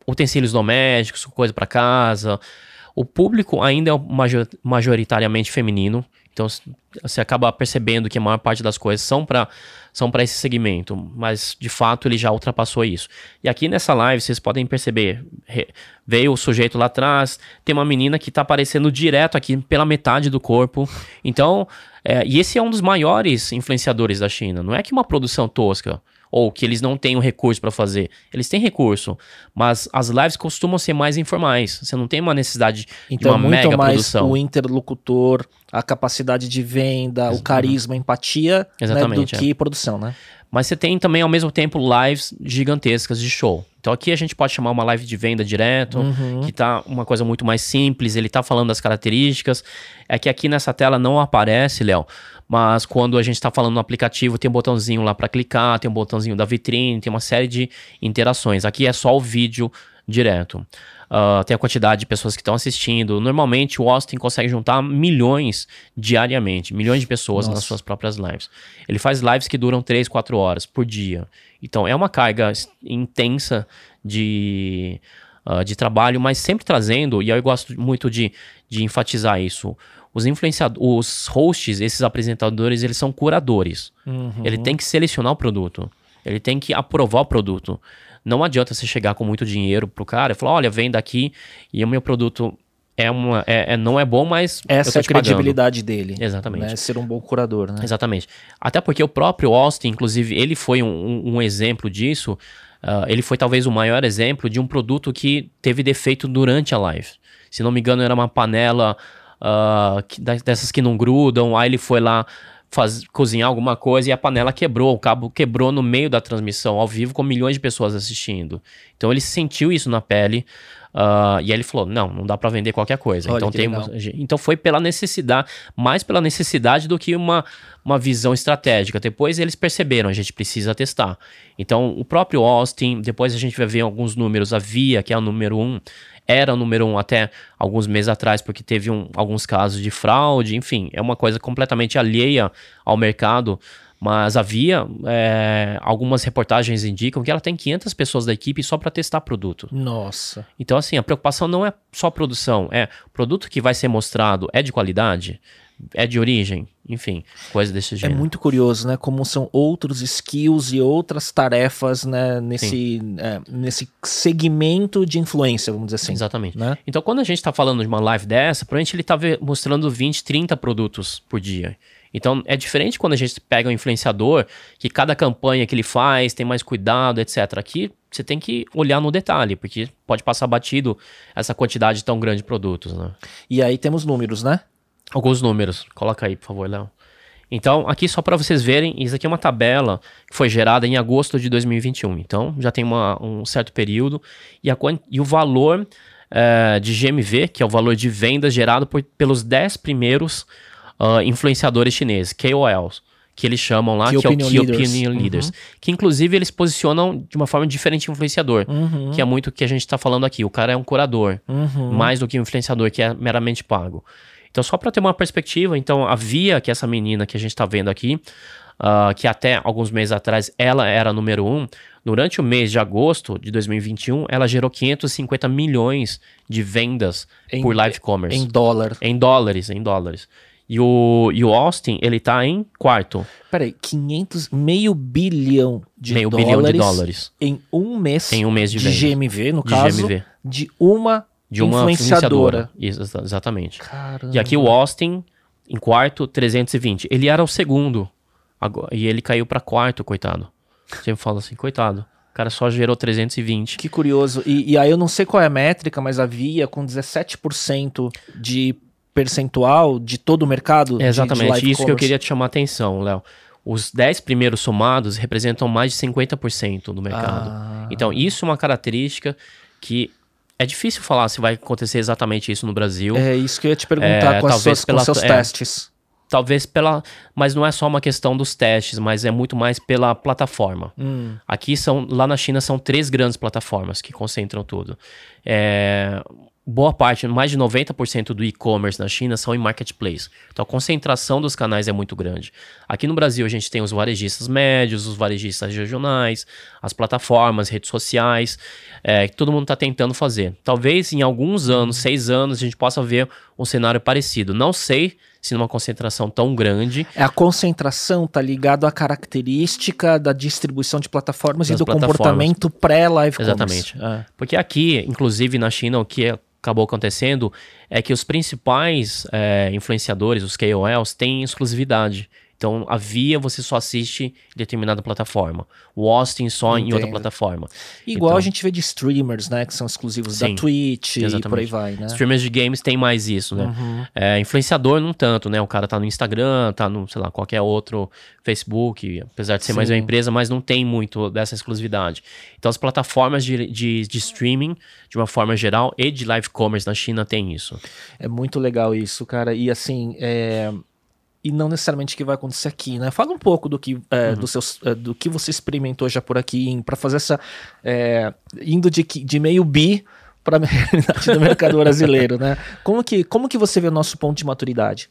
B: utensílios domésticos, coisa para casa. O público ainda é majoritariamente feminino. Então você acaba percebendo que a maior parte das coisas são para são para esse segmento, mas de fato ele já ultrapassou isso. E aqui nessa live vocês podem perceber, veio o sujeito lá atrás, tem uma menina que está aparecendo direto aqui pela metade do corpo. Então, é, e esse é um dos maiores influenciadores da China. Não é que uma produção tosca ou que eles não tenham recurso para fazer. Eles têm recurso, mas as lives costumam ser mais informais. Você não tem uma necessidade
A: então,
B: de uma
A: muito
B: mega
A: mais
B: produção.
A: o interlocutor, a capacidade de venda, o carisma, a empatia, né, do que é. produção, né?
B: Mas você tem também, ao mesmo tempo, lives gigantescas de show. Então aqui a gente pode chamar uma live de venda direto, uhum. que tá uma coisa muito mais simples, ele tá falando das características. É que aqui nessa tela não aparece, Léo, mas quando a gente está falando no aplicativo, tem um botãozinho lá para clicar, tem um botãozinho da vitrine, tem uma série de interações. Aqui é só o vídeo direto. Uh, tem a quantidade de pessoas que estão assistindo. Normalmente o Austin consegue juntar milhões diariamente, milhões de pessoas Nossa. nas suas próprias lives. Ele faz lives que duram 3, 4 horas por dia. Então é uma carga intensa de, uh, de trabalho, mas sempre trazendo, e eu gosto muito de, de enfatizar isso. Os influenciadores, os hosts, esses apresentadores, eles são curadores. Uhum. Ele tem que selecionar o produto. Ele tem que aprovar o produto. Não adianta você chegar com muito dinheiro pro cara e falar: olha, vem daqui e o meu produto é uma, é, é, não é bom, mas.
A: Essa é a credibilidade pagando. dele.
B: Exatamente.
A: Né? Ser um bom curador, né?
B: Exatamente. Até porque o próprio Austin, inclusive, ele foi um, um, um exemplo disso. Uh, ele foi talvez o maior exemplo de um produto que teve defeito durante a live. Se não me engano, era uma panela uh, que, dessas que não grudam. Aí ele foi lá faz, cozinhar alguma coisa e a panela quebrou, o cabo quebrou no meio da transmissão, ao vivo, com milhões de pessoas assistindo. Então ele sentiu isso na pele. Uh, e aí ele falou: não, não dá para vender qualquer coisa. Olha, então, tem, então foi pela necessidade, mais pela necessidade do que uma, uma visão estratégica. Depois eles perceberam, a gente precisa testar. Então, o próprio Austin, depois a gente vai ver alguns números, a Via, que é o número um, era o número um até alguns meses atrás, porque teve um, alguns casos de fraude, enfim, é uma coisa completamente alheia ao mercado. Mas havia é, algumas reportagens indicam que ela tem 500 pessoas da equipe só para testar produto.
A: Nossa.
B: Então, assim, a preocupação não é só produção, é produto que vai ser mostrado é de qualidade é de origem, enfim, coisa desse é
A: jeito. É muito curioso, né? Como são outros skills e outras tarefas, né? Nesse, é, nesse segmento de influência, vamos dizer assim.
B: Exatamente. Né? Então, quando a gente está falando de uma live dessa, provavelmente ele está mostrando 20, 30 produtos por dia. Então, é diferente quando a gente pega um influenciador, que cada campanha que ele faz tem mais cuidado, etc. Aqui, você tem que olhar no detalhe, porque pode passar batido essa quantidade tão grande de produtos, né?
A: E aí temos números, né?
B: Alguns números. Coloca aí, por favor, Léo. Então, aqui só para vocês verem, isso aqui é uma tabela que foi gerada em agosto de 2021. Então, já tem uma, um certo período. E, a, e o valor é, de GMV, que é o valor de vendas gerado por, pelos 10 primeiros uh, influenciadores chineses, KOLs, que eles chamam lá, Key que é o Key Leaders. Opinion Leaders. Uhum. Que, inclusive, eles posicionam de uma forma diferente influenciador. Uhum. Que é muito o que a gente está falando aqui. O cara é um curador, uhum. mais do que um influenciador que é meramente pago. Então, só para ter uma perspectiva, então a Via, que é essa menina que a gente está vendo aqui, uh, que até alguns meses atrás ela era número um, durante o mês de agosto de 2021, ela gerou 550 milhões de vendas em, por live commerce.
A: Em dólar.
B: Em dólares, em dólares. E o, e o Austin, ele tá em quarto.
A: Peraí, 500, meio bilhão de meio dólares. Meio bilhão de dólares. Em um mês.
B: Em um mês de,
A: de GMV, no de caso. GMV. De uma
B: de uma influenciadora. influenciadora. exatamente.
A: Caramba.
B: E aqui o Austin, em quarto, 320. Ele era o segundo. E ele caiu para quarto, coitado. Sempre falo assim, coitado. O cara só gerou 320.
A: Que curioso. E, e aí eu não sei qual é a métrica, mas havia com 17% de percentual de todo o mercado.
B: É exatamente,
A: de, de
B: isso commerce. que eu queria te chamar a atenção, Léo. Os 10 primeiros somados representam mais de 50% do mercado. Ah. Então, isso é uma característica que é difícil falar se vai acontecer exatamente isso no Brasil.
A: É isso que eu ia te perguntar é, com, suas, pela, com seus é, testes.
B: Talvez pela. Mas não é só uma questão dos testes, mas é muito mais pela plataforma. Hum. Aqui são. Lá na China são três grandes plataformas que concentram tudo. É, boa parte, mais de 90% do e-commerce na China são em marketplace. Então a concentração dos canais é muito grande. Aqui no Brasil a gente tem os varejistas médios, os varejistas regionais, as plataformas, redes sociais, é, que todo mundo está tentando fazer. Talvez em alguns anos, seis anos, a gente possa ver um cenário parecido. Não sei se numa concentração tão grande.
A: É a concentração tá ligado à característica da distribuição de plataformas e do plataformas. comportamento pré-live
B: Exatamente. É. Porque aqui, inclusive na China, o que é acabou acontecendo é que os principais é, influenciadores, os KOLs, têm exclusividade. Então, a Via você só assiste em determinada plataforma. O Austin só Entendo. em outra plataforma.
A: Igual
B: então,
A: a gente vê de streamers, né? Que são exclusivos sim, da Twitch exatamente. e por aí vai, né?
B: Streamers de games tem mais isso, né? Uhum. É, influenciador não tanto, né? O cara tá no Instagram, tá no, sei lá, qualquer outro Facebook, apesar de ser sim. mais uma empresa, mas não tem muito dessa exclusividade. Então, as plataformas de, de, de streaming, de uma forma geral, e de live commerce na China tem isso.
A: É muito legal isso, cara. E assim, é e não necessariamente o que vai acontecer aqui, né? Fala um pouco do que, é, uhum. do, seus, é, do que você experimentou já por aqui para fazer essa é, indo de, de meio bi para a realidade do mercado brasileiro, né? Como que, como que você vê o nosso ponto de maturidade?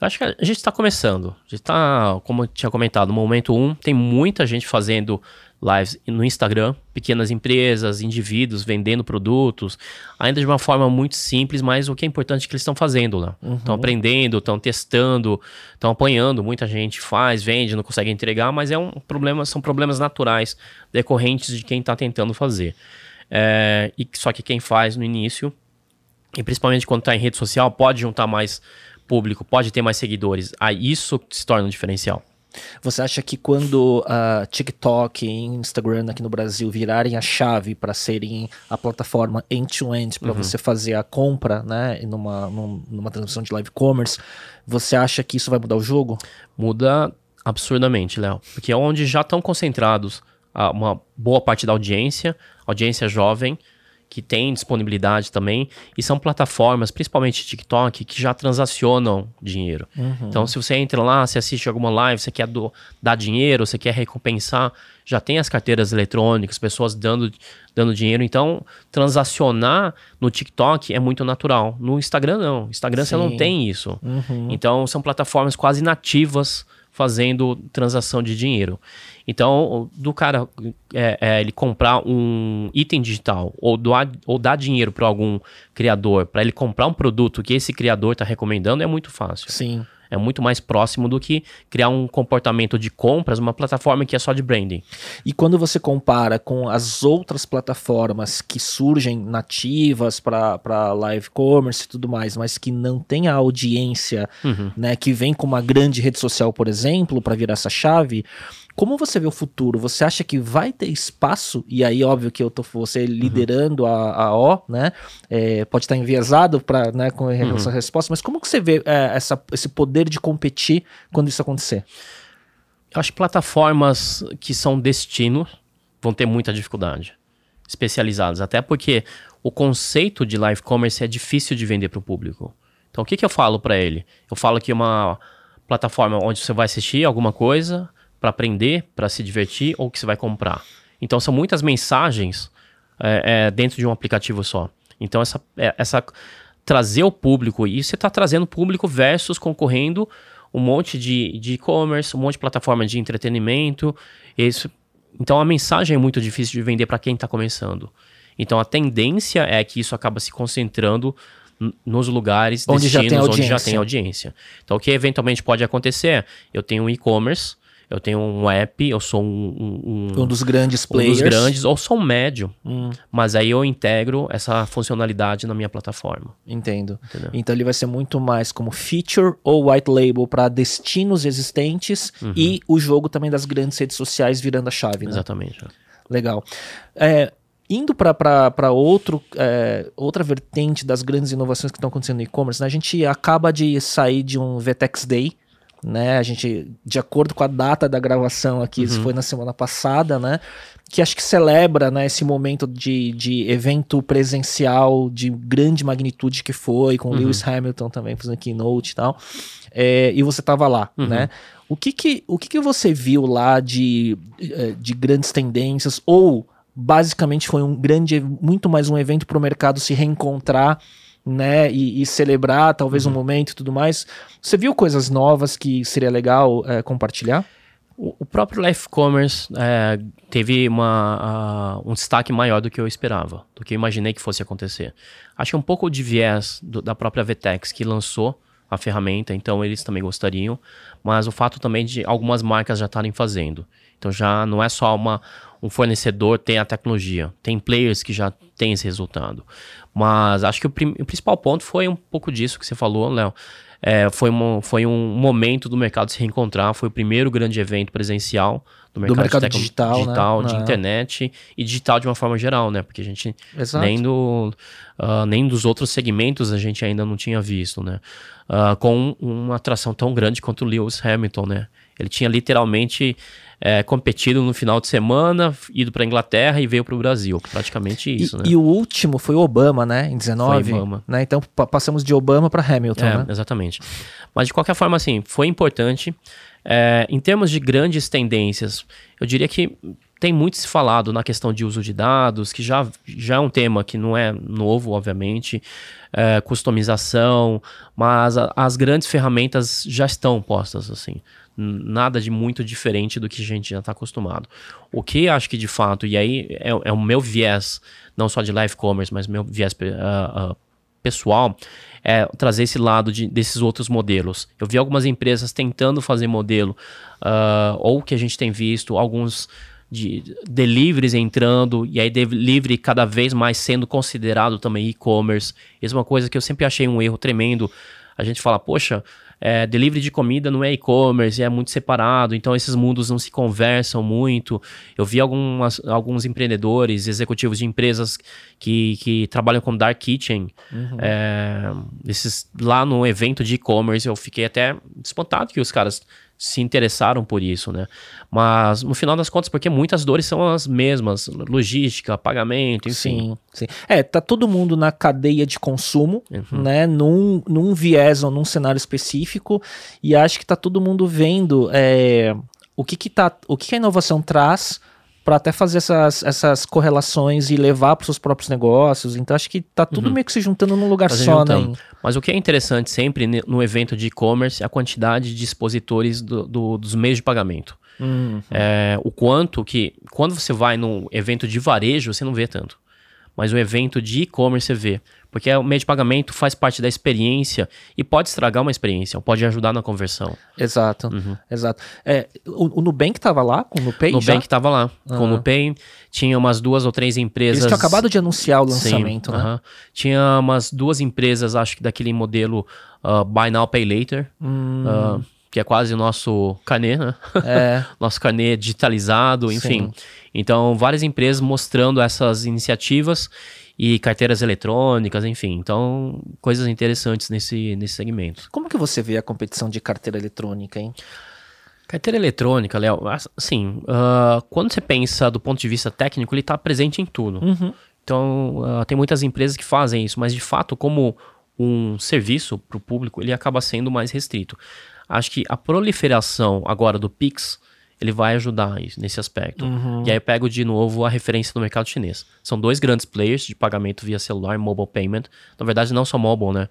B: Eu acho que a gente está começando. A gente está, como eu tinha comentado, no momento 1, um, tem muita gente fazendo lives no Instagram, pequenas empresas, indivíduos vendendo produtos, ainda de uma forma muito simples, mas o que é importante é que eles estão fazendo lá. Estão uhum. aprendendo, estão testando, estão apanhando, muita gente faz, vende, não consegue entregar, mas é um problema, são problemas naturais decorrentes de quem está tentando fazer. É, e só que quem faz no início, e principalmente quando está em rede social, pode juntar mais público, pode ter mais seguidores. Aí isso se torna um diferencial.
A: Você acha que quando uh, TikTok e Instagram aqui no Brasil virarem a chave para serem a plataforma end-to-end para uhum. você fazer a compra, né, numa, numa transmissão de live commerce, você acha que isso vai mudar o jogo?
B: Muda absurdamente, Léo, porque é onde já estão concentrados uma boa parte da audiência, audiência jovem, que tem disponibilidade também, e são plataformas, principalmente TikTok, que já transacionam dinheiro. Uhum. Então, se você entra lá, você assiste alguma live, você quer do, dar dinheiro, você quer recompensar, já tem as carteiras eletrônicas, pessoas dando, dando dinheiro. Então, transacionar no TikTok é muito natural. No Instagram, não. Instagram Sim. você não tem isso. Uhum. Então, são plataformas quase nativas fazendo transação de dinheiro. Então, do cara é, é, ele comprar um item digital ou doar ou dar dinheiro para algum criador para ele comprar um produto que esse criador está recomendando é muito fácil.
A: Sim.
B: É muito mais próximo do que criar um comportamento de compras, uma plataforma que é só de branding.
A: E quando você compara com as outras plataformas que surgem nativas para live commerce e tudo mais, mas que não tem a audiência, uhum. né, que vem com uma grande rede social, por exemplo, para virar essa chave, como você vê o futuro? Você acha que vai ter espaço? E aí, óbvio que eu tô você liderando uhum. a, a O, né? É, pode estar enviesado para, né, com relação uhum. à resposta, mas como que você vê é, essa, esse poder de competir quando isso acontecer?
B: Eu acho que plataformas que são destino vão ter muita dificuldade, especializadas, até porque o conceito de live commerce é difícil de vender para o público. Então, o que, que eu falo para ele? Eu falo que uma plataforma onde você vai assistir alguma coisa, para aprender, para se divertir ou que você vai comprar. Então são muitas mensagens é, é, dentro de um aplicativo só. Então essa, é, essa trazer o público e você está trazendo público versus concorrendo um monte de e-commerce, um monte de plataforma de entretenimento. Isso, então a mensagem é muito difícil de vender para quem está começando. Então a tendência é que isso acaba se concentrando nos lugares
A: onde já, onde
B: já tem audiência. Então o que eventualmente pode acontecer é, eu tenho um e-commerce eu tenho um app, eu sou um.
A: Um, um dos grandes players.
B: Um dos grandes, ou sou um médio. Hum. Mas aí eu integro essa funcionalidade na minha plataforma.
A: Entendo. Entendeu? Então ele vai ser muito mais como feature ou white label para destinos existentes uhum. e o jogo também das grandes redes sociais virando a chave, né?
B: Exatamente.
A: Legal. É, indo para outro é, outra vertente das grandes inovações que estão acontecendo no e-commerce, né? a gente acaba de sair de um VTEX Day, né? A gente, de acordo com a data da gravação aqui, uhum. isso foi na semana passada, né? Que acho que celebra né, esse momento de, de evento presencial de grande magnitude que foi, com uhum. Lewis Hamilton também fazendo keynote e tal. É, e você estava lá, uhum. né? O que que, o que que você viu lá de, é, de grandes tendências ou basicamente foi um grande, muito mais um evento para o mercado se reencontrar né, e, e celebrar talvez uhum. um momento e tudo mais. Você viu coisas novas que seria legal é, compartilhar?
B: O, o próprio Life Commerce é, teve uma, uh, um destaque maior do que eu esperava, do que eu imaginei que fosse acontecer. Acho que um pouco de viés do, da própria Vtex que lançou a ferramenta, então eles também gostariam, mas o fato também de algumas marcas já estarem fazendo. Então já não é só uma, um fornecedor ter a tecnologia, tem players que já têm esse resultado. Mas acho que o, o principal ponto foi um pouco disso que você falou, Léo. É, foi, um, foi um momento do mercado se reencontrar, foi o primeiro grande evento presencial do mercado,
A: do mercado digital,
B: digital
A: né?
B: de internet e digital de uma forma geral, né? Porque a gente nem do uh, nem dos outros segmentos a gente ainda não tinha visto, né? Uh, com uma atração tão grande quanto o Lewis Hamilton, né? Ele tinha literalmente é, competido no final de semana, ido para Inglaterra e veio para o Brasil. Praticamente isso,
A: e,
B: né?
A: E o último foi o Obama, né? Em 19. Foi Obama. Né? Então passamos de Obama para Hamilton, é, né?
B: Exatamente. Mas de qualquer forma, assim, foi importante. É, em termos de grandes tendências, eu diria que tem muito se falado na questão de uso de dados, que já, já é um tema que não é novo, obviamente, é, customização, mas a, as grandes ferramentas já estão postas, assim. Nada de muito diferente do que a gente já está acostumado. O que acho que de fato, e aí é, é, o meu viés, não só de live commerce, mas meu viés uh, uh, pessoal, é trazer esse lado de, desses outros modelos. Eu vi algumas empresas tentando fazer modelo, uh, ou que a gente tem visto, alguns de deliveries entrando, e aí delivery cada vez mais sendo considerado também e-commerce. Isso é uma coisa que eu sempre achei um erro tremendo. A gente fala, poxa, é, delivery de comida não é e-commerce, é muito separado, então esses mundos não se conversam muito. Eu vi algumas, alguns empreendedores, executivos de empresas que, que trabalham com Dark Kitchen. Uhum. É, esses, lá no evento de e-commerce, eu fiquei até espantado que os caras se interessaram por isso, né? Mas no final das contas, porque muitas dores são as mesmas, logística, pagamento, enfim.
A: Sim, sim. É, tá todo mundo na cadeia de consumo, uhum. né? Num, num viés ou num cenário específico, e acho que tá todo mundo vendo é, o que que tá, o que, que a inovação traz para até fazer essas, essas correlações e levar para os seus próprios negócios. Então acho que tá tudo uhum. meio que se juntando num lugar tá só, né?
B: Mas o que é interessante sempre no evento de e-commerce é a quantidade de expositores do, do, dos meios de pagamento. Uhum. É, o quanto que quando você vai num evento de varejo você não vê tanto, mas o evento de e-commerce você vê. Porque o meio de pagamento faz parte da experiência e pode estragar uma experiência, pode ajudar na conversão.
A: Exato, uhum. exato. É, o, o Nubank estava lá com o Nupay?
B: O Nubank estava lá com o Nupay. Tinha umas duas ou três empresas...
A: Eles tinham acabado de anunciar o lançamento, Sim, né?
B: Tinha umas duas empresas, acho que daquele modelo uh, Buy Now, Pay Later. Hum. Uh, que é quase o nosso carnê, né? É. nosso carnê digitalizado, enfim. Sim. Então, várias empresas mostrando essas iniciativas e carteiras eletrônicas, enfim. Então, coisas interessantes nesse, nesse segmento.
A: Como que você vê a competição de carteira eletrônica, hein?
B: Carteira eletrônica, Léo, assim, uh, quando você pensa do ponto de vista técnico, ele está presente em tudo. Uhum. Então, uh, tem muitas empresas que fazem isso, mas de fato, como um serviço para o público, ele acaba sendo mais restrito. Acho que a proliferação agora do Pix ele vai ajudar nesse aspecto. Uhum. E aí eu pego de novo a referência do mercado chinês. São dois grandes players de pagamento via celular, mobile payment. Na verdade, não só mobile, né?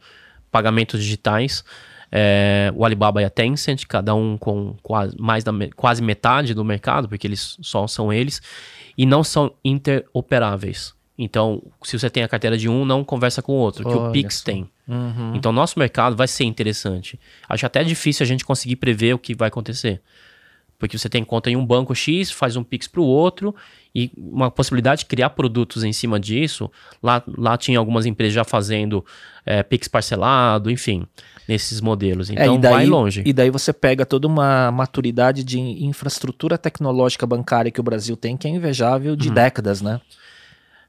B: Pagamentos digitais. É, o Alibaba e a Tencent, cada um com quase, mais da, quase metade do mercado, porque eles só são eles, e não são interoperáveis. Então, se você tem a carteira de um, não conversa com o outro, que o Pix tem. Uhum. Então, nosso mercado vai ser interessante. Acho até difícil a gente conseguir prever o que vai acontecer. Porque você tem conta em um banco X, faz um Pix para o outro, e uma possibilidade de criar produtos em cima disso. Lá, lá tinha algumas empresas já fazendo é, Pix parcelado, enfim, nesses modelos. É, então é, daí, vai longe.
A: E daí você pega toda uma maturidade de infraestrutura tecnológica bancária que o Brasil tem, que é invejável de uhum. décadas, né?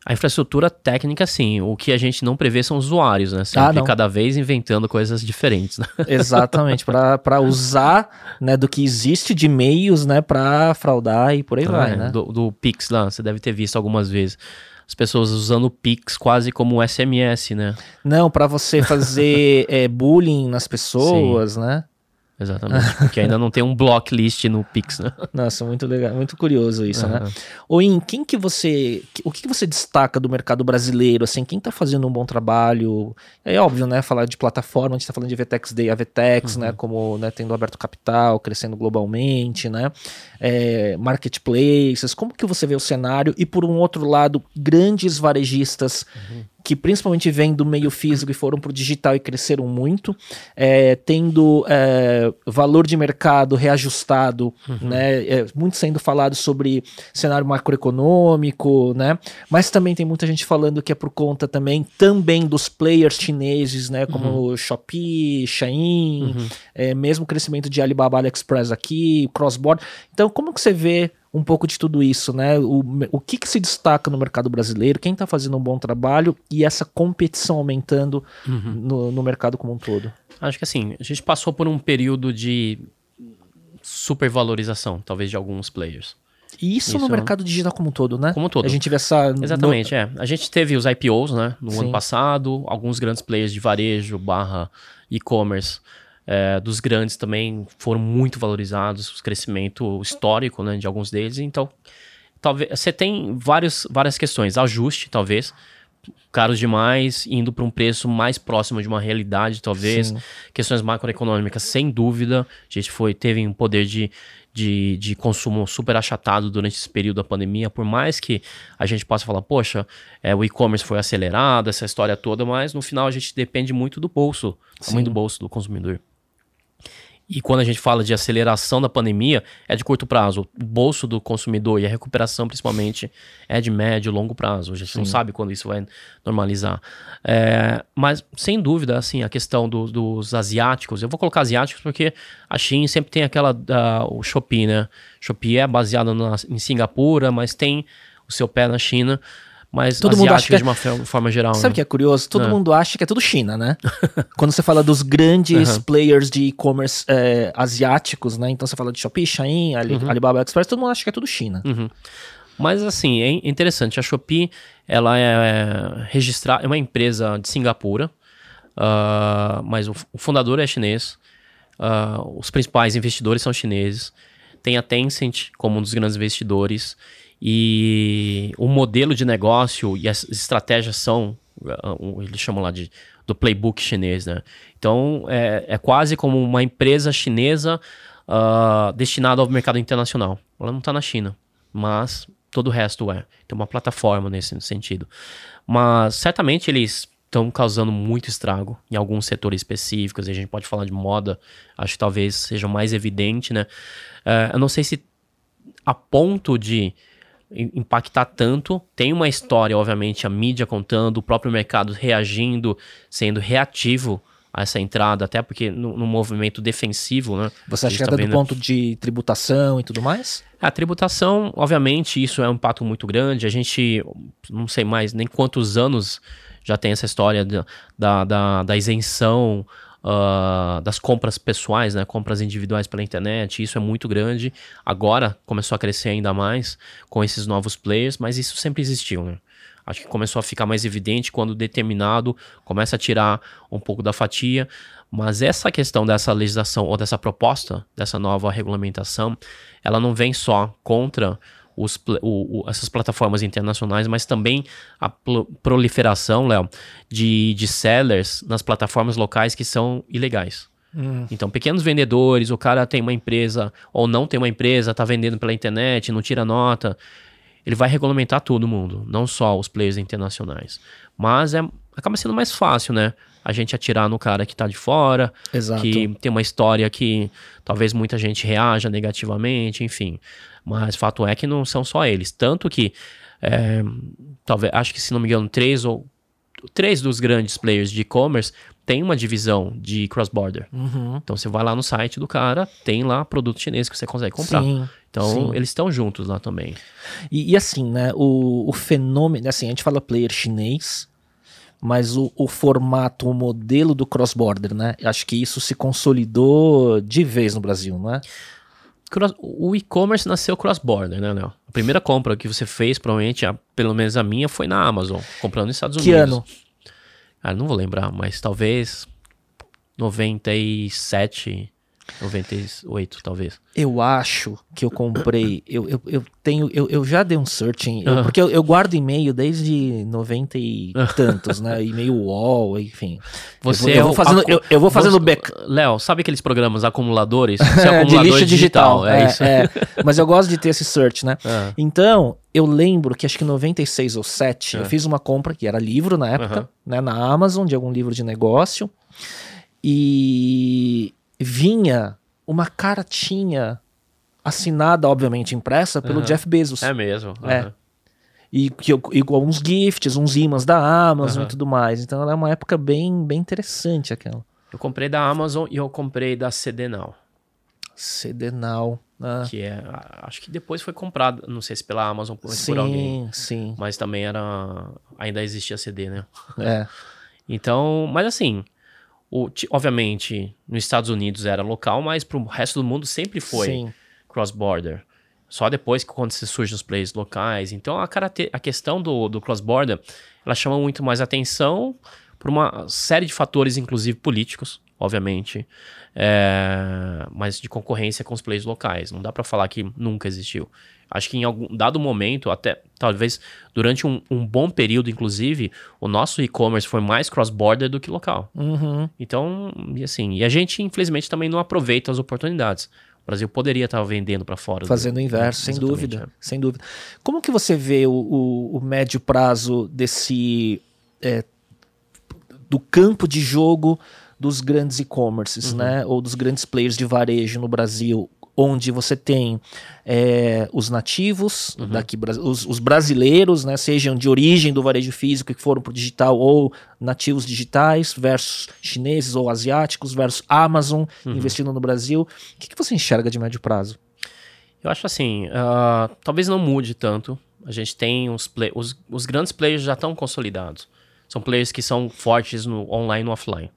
B: A infraestrutura técnica, sim. O que a gente não prevê são usuários, né? Sempre ah, cada vez inventando coisas diferentes. Né?
A: Exatamente, para usar né, do que existe de meios né, para fraudar e por aí ah, vai, é, né?
B: Do, do Pix lá, você deve ter visto algumas vezes as pessoas usando o Pix quase como SMS, né?
A: Não, para você fazer é, bullying nas pessoas, Sim. né?
B: Exatamente, porque ainda não tem um block list no Pix, né?
A: Nossa, muito legal, muito curioso isso, uhum. né? Ou em quem que você, o que, que você destaca do mercado brasileiro, assim, quem tá fazendo um bom trabalho? É óbvio, né, falar de plataforma, a gente tá falando de VTEX Day, a VTEX, né, uhum. né, como, né, tendo aberto capital, crescendo globalmente, né? É, marketplaces, como que você vê o cenário? E por um outro lado, grandes varejistas uhum que principalmente vêm do meio físico e foram para o digital e cresceram muito, é, tendo é, valor de mercado reajustado, uhum. né, é, muito sendo falado sobre cenário macroeconômico, né, mas também tem muita gente falando que é por conta também, também dos players chineses, né, como uhum. Shopee, Shein, uhum. É, mesmo o crescimento de Alibaba AliExpress aqui, cross-border. Então, como que você vê um pouco de tudo isso, né? O, o que, que se destaca no mercado brasileiro, quem está fazendo um bom trabalho e essa competição aumentando uhum. no, no mercado como um todo?
B: Acho que assim, a gente passou por um período de supervalorização, talvez, de alguns players.
A: E isso, no
B: Isso.
A: mercado digital como um todo, né?
B: Como um todo.
A: A gente vê essa.
B: Exatamente, é. A gente teve os IPOs, né, no
A: Sim.
B: ano passado, alguns grandes players de varejo, barra e-commerce, é, dos grandes também foram muito valorizados, o crescimento histórico, né, de alguns deles, então, talvez, você tem vários, várias questões, ajuste, talvez, caros demais, indo para um preço mais próximo de uma realidade, talvez,
A: Sim.
B: questões macroeconômicas, sem dúvida, a gente foi, teve um poder de, de, de consumo super achatado durante esse período da pandemia, por mais que a gente possa falar, poxa, é, o e-commerce foi acelerado, essa história toda, mas no final a gente depende muito do bolso, tamanho do bolso do consumidor. E quando a gente fala de aceleração da pandemia, é de curto prazo. O bolso do consumidor e a recuperação, principalmente, é de médio e longo prazo. A gente não sabe quando isso vai normalizar. É, mas, sem dúvida, assim, a questão do- dos asiáticos, eu vou colocar asiáticos porque a Shein sempre tem aquela, da- o Shopee, né? Shopee é baseado na- em Singapura, mas tem o seu pé na China. Mas
A: Todo mundo acha que é-
B: de uma forma geral.
A: Sabe o
B: né?
A: que é curioso? Todo
B: Ah.
A: mundo acha que é tudo China, né? Quando você fala dos grandes
B: Aham.
A: players de e-commerce é, asiáticos, né? Então você fala de Shopee, Shein, Ali-
B: Uhum.
A: Alibaba Express, todo mundo acha que é tudo China.
B: Mas assim, é interessante. A Shopee, ela é registrada, é uma empresa de Singapura, ah, mas o, o fundador é chinês. ah, os principais investidores são chineses. Tem a Tencent como um dos grandes investidores. E o modelo de negócio e as estratégias são, ah, eles chamam lá de do playbook chinês, né? Então é, é quase como uma empresa chinesa ah, destinada ao mercado internacional. Ela não está na China, mas todo o resto é. Tem uma plataforma nesse sentido. Mas certamente eles estão causando muito estrago em alguns setores específicos. A gente pode falar de moda, acho que talvez seja mais evidente, né? Eh, eu não sei se a ponto de impactar tanto. Tem uma história, obviamente, a mídia contando, o próprio mercado reagindo, sendo reativo a essa entrada, até porque no, no movimento defensivo, né?
A: Você acha que é
B: tá
A: do ponto de tributação e tudo mais?
B: a tributação, obviamente, isso é um impacto muito grande. A gente não sei mais nem quantos anos já tem essa história da, da, da isenção ah, das compras pessoais, né? Compras individuais pela internet. Isso é muito grande. Agora começou a crescer ainda mais com esses novos players, mas isso sempre existiu, né? Acho que começou a ficar mais evidente quando determinado começa a tirar um pouco da fatia. Mas essa questão dessa legislação ou dessa proposta, dessa nova regulamentação, ela não vem só contra os, o- o- essas plataformas internacionais, mas também a proliferação, Léo, de, de sellers nas plataformas locais que são ilegais. Então, pequenos vendedores, o cara tem uma empresa ou não tem uma empresa, tá vendendo pela internet, não tira nota. Ele vai regulamentar todo mundo, não só os players internacionais. Mas é, acaba sendo mais fácil, né? A gente atirar no cara que tá de fora,
A: Exato.
B: que tem uma história que talvez muita gente reaja negativamente, enfim. Mas fato é que não são só eles. Tanto que, é, talvez, acho que se não me engano, três ou três dos grandes players de e-commerce têm uma divisão de cross-border.
A: Uhum.
B: Então você vai lá no site do cara, tem lá produto chinês que você consegue comprar.
A: Sim.
B: Então
A: sim.
B: eles estão juntos lá também.
A: E, e assim, né? O, o fenômeno. Assim, a gente fala player chinês, mas o, o formato, o modelo do cross-border, né? Acho que isso se consolidou de vez no Brasil, não é?
B: Cross- o e-commerce nasceu cross-border, né, Léo? A primeira compra que você fez, provavelmente, a- pelo menos a minha, foi na Amazon, comprando nos Estados
A: Que
B: Unidos.
A: ano?
B: Ah, não vou lembrar, mas talvez 97, 98, talvez.
A: Eu acho que eu comprei. eu, eu, eu tenho. Eu, eu já dei um searching. eu-. Porque eu, eu guardo e-mail desde 90 e tantos, né? E-mail wall, enfim.
B: Você
A: eu vou, eu
B: é
A: vou fazendo,
B: acu-
A: eu, eu vou fazendo back.
B: Léo, sabe aqueles programas acumuladores? Você é
A: de lixo digital.
B: é, isso.
A: é. Mas eu gosto de ter esse search, né?
B: Ah.
A: Então, eu lembro que acho que em 96 ou 7, eu
B: Ah.
A: fiz uma compra que era livro na época, né, na Amazon, de algum livro de negócio. E vinha uma cartinha assinada, obviamente impressa, pelo
B: Aham.
A: Jeff Bezos.
B: É mesmo.
A: É.
B: aham.
A: E, e alguns gifts, uns imãs da Amazon
B: Aham.
A: e tudo mais. Então, ela é uma época bem, bem interessante aquela.
B: Eu comprei da Amazon e eu comprei da CD Now,
A: Sedenal. né?
B: que é, acho que depois foi comprado, não sei se pela Amazon
A: sim,
B: por alguém,
A: sim.
B: mas também era, ainda existia CD, né?
A: É.
B: Então, mas assim, o, obviamente, nos Estados Unidos era local, mas para o resto do mundo sempre foi cross-border. Só depois que quando se surgem os players locais. Então a, a questão do, do cross-border ela chama muito mais atenção por uma série de fatores, inclusive políticos, obviamente, é, mas de concorrência com os players locais. Não dá para falar que nunca existiu. Acho que em algum dado momento, até talvez durante um, um bom período, inclusive, o nosso e-commerce foi mais cross-border do que local.
A: Uhum.
B: Então, e assim, e a gente infelizmente também não aproveita as oportunidades. O Brasil poderia estar vendendo para fora.
A: Fazendo do... o inverso, sem dúvida, é. sem dúvida. Como que você vê o, o, o médio prazo desse é, do campo de jogo dos grandes e-commerces, uhum. né? Ou dos grandes players de varejo no Brasil, onde você tem é, os nativos uhum. daqui, os, os, brasileiros, né? Sejam de origem do varejo físico que foram para o digital ou nativos digitais, versus chineses ou asiáticos, versus Amazon uhum. investindo no Brasil. O que, que, você enxerga de médio prazo?
B: Eu acho assim, uh, talvez não mude tanto. A gente tem os, play, os, os grandes players já estão consolidados. São players que são fortes no online e no offline.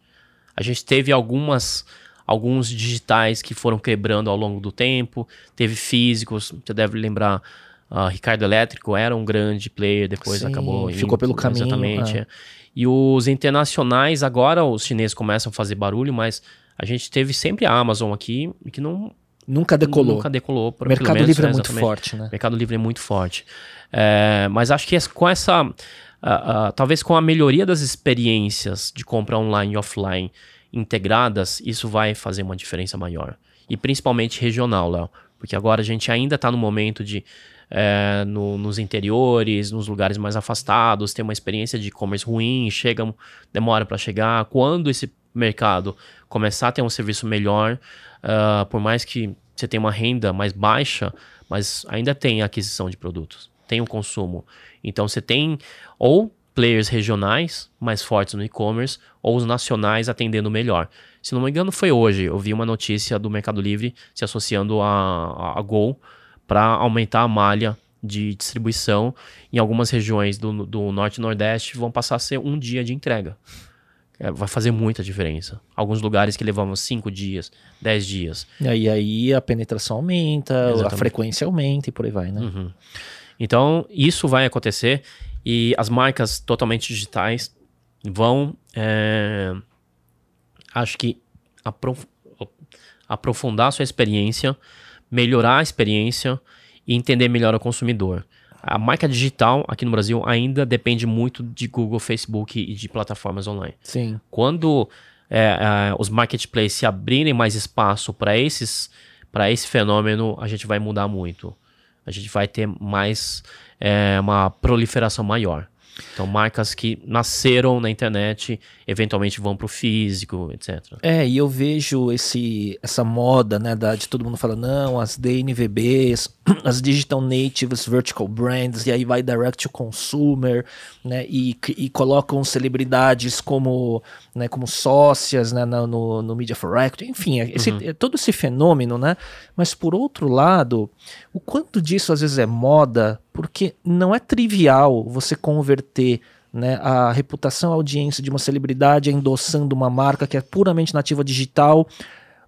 B: A gente teve algumas alguns digitais que foram quebrando ao longo do tempo, teve físicos, você deve lembrar, uh, Ricardo Elétrico era um grande player, depois Sim, acabou
A: ficou indo, pelo caminho.
B: Exatamente. É. É. E os internacionais, agora os chineses começam a fazer barulho, mas a gente teve sempre a Amazon aqui, que não
A: Nunca decolou.
B: Nunca decolou.
A: Por, Mercado menos, Livre é muito forte, né?
B: Mercado Livre é muito forte. É, mas acho que com essa uh, uh, talvez com a melhoria das experiências de compra online e offline integradas, isso vai fazer uma diferença maior. E principalmente regional, Léo. Porque agora a gente ainda está no momento de, é, no, nos interiores, nos lugares mais afastados, ter uma experiência de e-commerce ruim, chega, demora para chegar. Quando esse mercado começar a ter um serviço melhor, uh, por mais que você tenha uma renda mais baixa, mas ainda tem aquisição de produtos, tem o consumo. Então você tem ou players regionais mais fortes no e-commerce ou os nacionais atendendo melhor. Se não me engano, foi hoje. Eu vi uma notícia do Mercado Livre se associando a, a, a Gol para aumentar a malha de distribuição em algumas regiões do, do norte e nordeste vão passar a ser um dia de entrega. É, vai fazer muita diferença. Alguns lugares que levavam cinco dias, dez dias.
A: E aí, aí a penetração aumenta, Exatamente. a frequência aumenta e por aí vai, né?
B: Uhum. Então, isso vai acontecer e as marcas totalmente digitais vão, é, acho que, aprof aprofundar a sua experiência, melhorar a experiência e entender melhor o consumidor. A marca digital aqui no Brasil ainda depende muito de Google, Facebook e de plataformas online.
A: Sim.
B: Quando é, é, os marketplaces se abrirem mais espaço para esses para esse fenômeno, a gente vai mudar muito a gente vai ter mais é, uma proliferação maior. Então, marcas que nasceram na internet, eventualmente vão para o físico, etc.
A: É, e eu vejo esse, essa moda, né, da, de todo mundo falando, não, as DNVBs, as Digital Natives Vertical Brands, e aí vai direct to consumer, né, e, e colocam celebridades como, né, como sócias, né, no, no Media for Act, enfim, é esse, uhum. é todo esse fenômeno, né, mas por outro lado, o quanto disso às vezes é moda, porque não é trivial você converter né, a reputação, a audiência de uma celebridade endossando uma marca que é puramente nativa digital.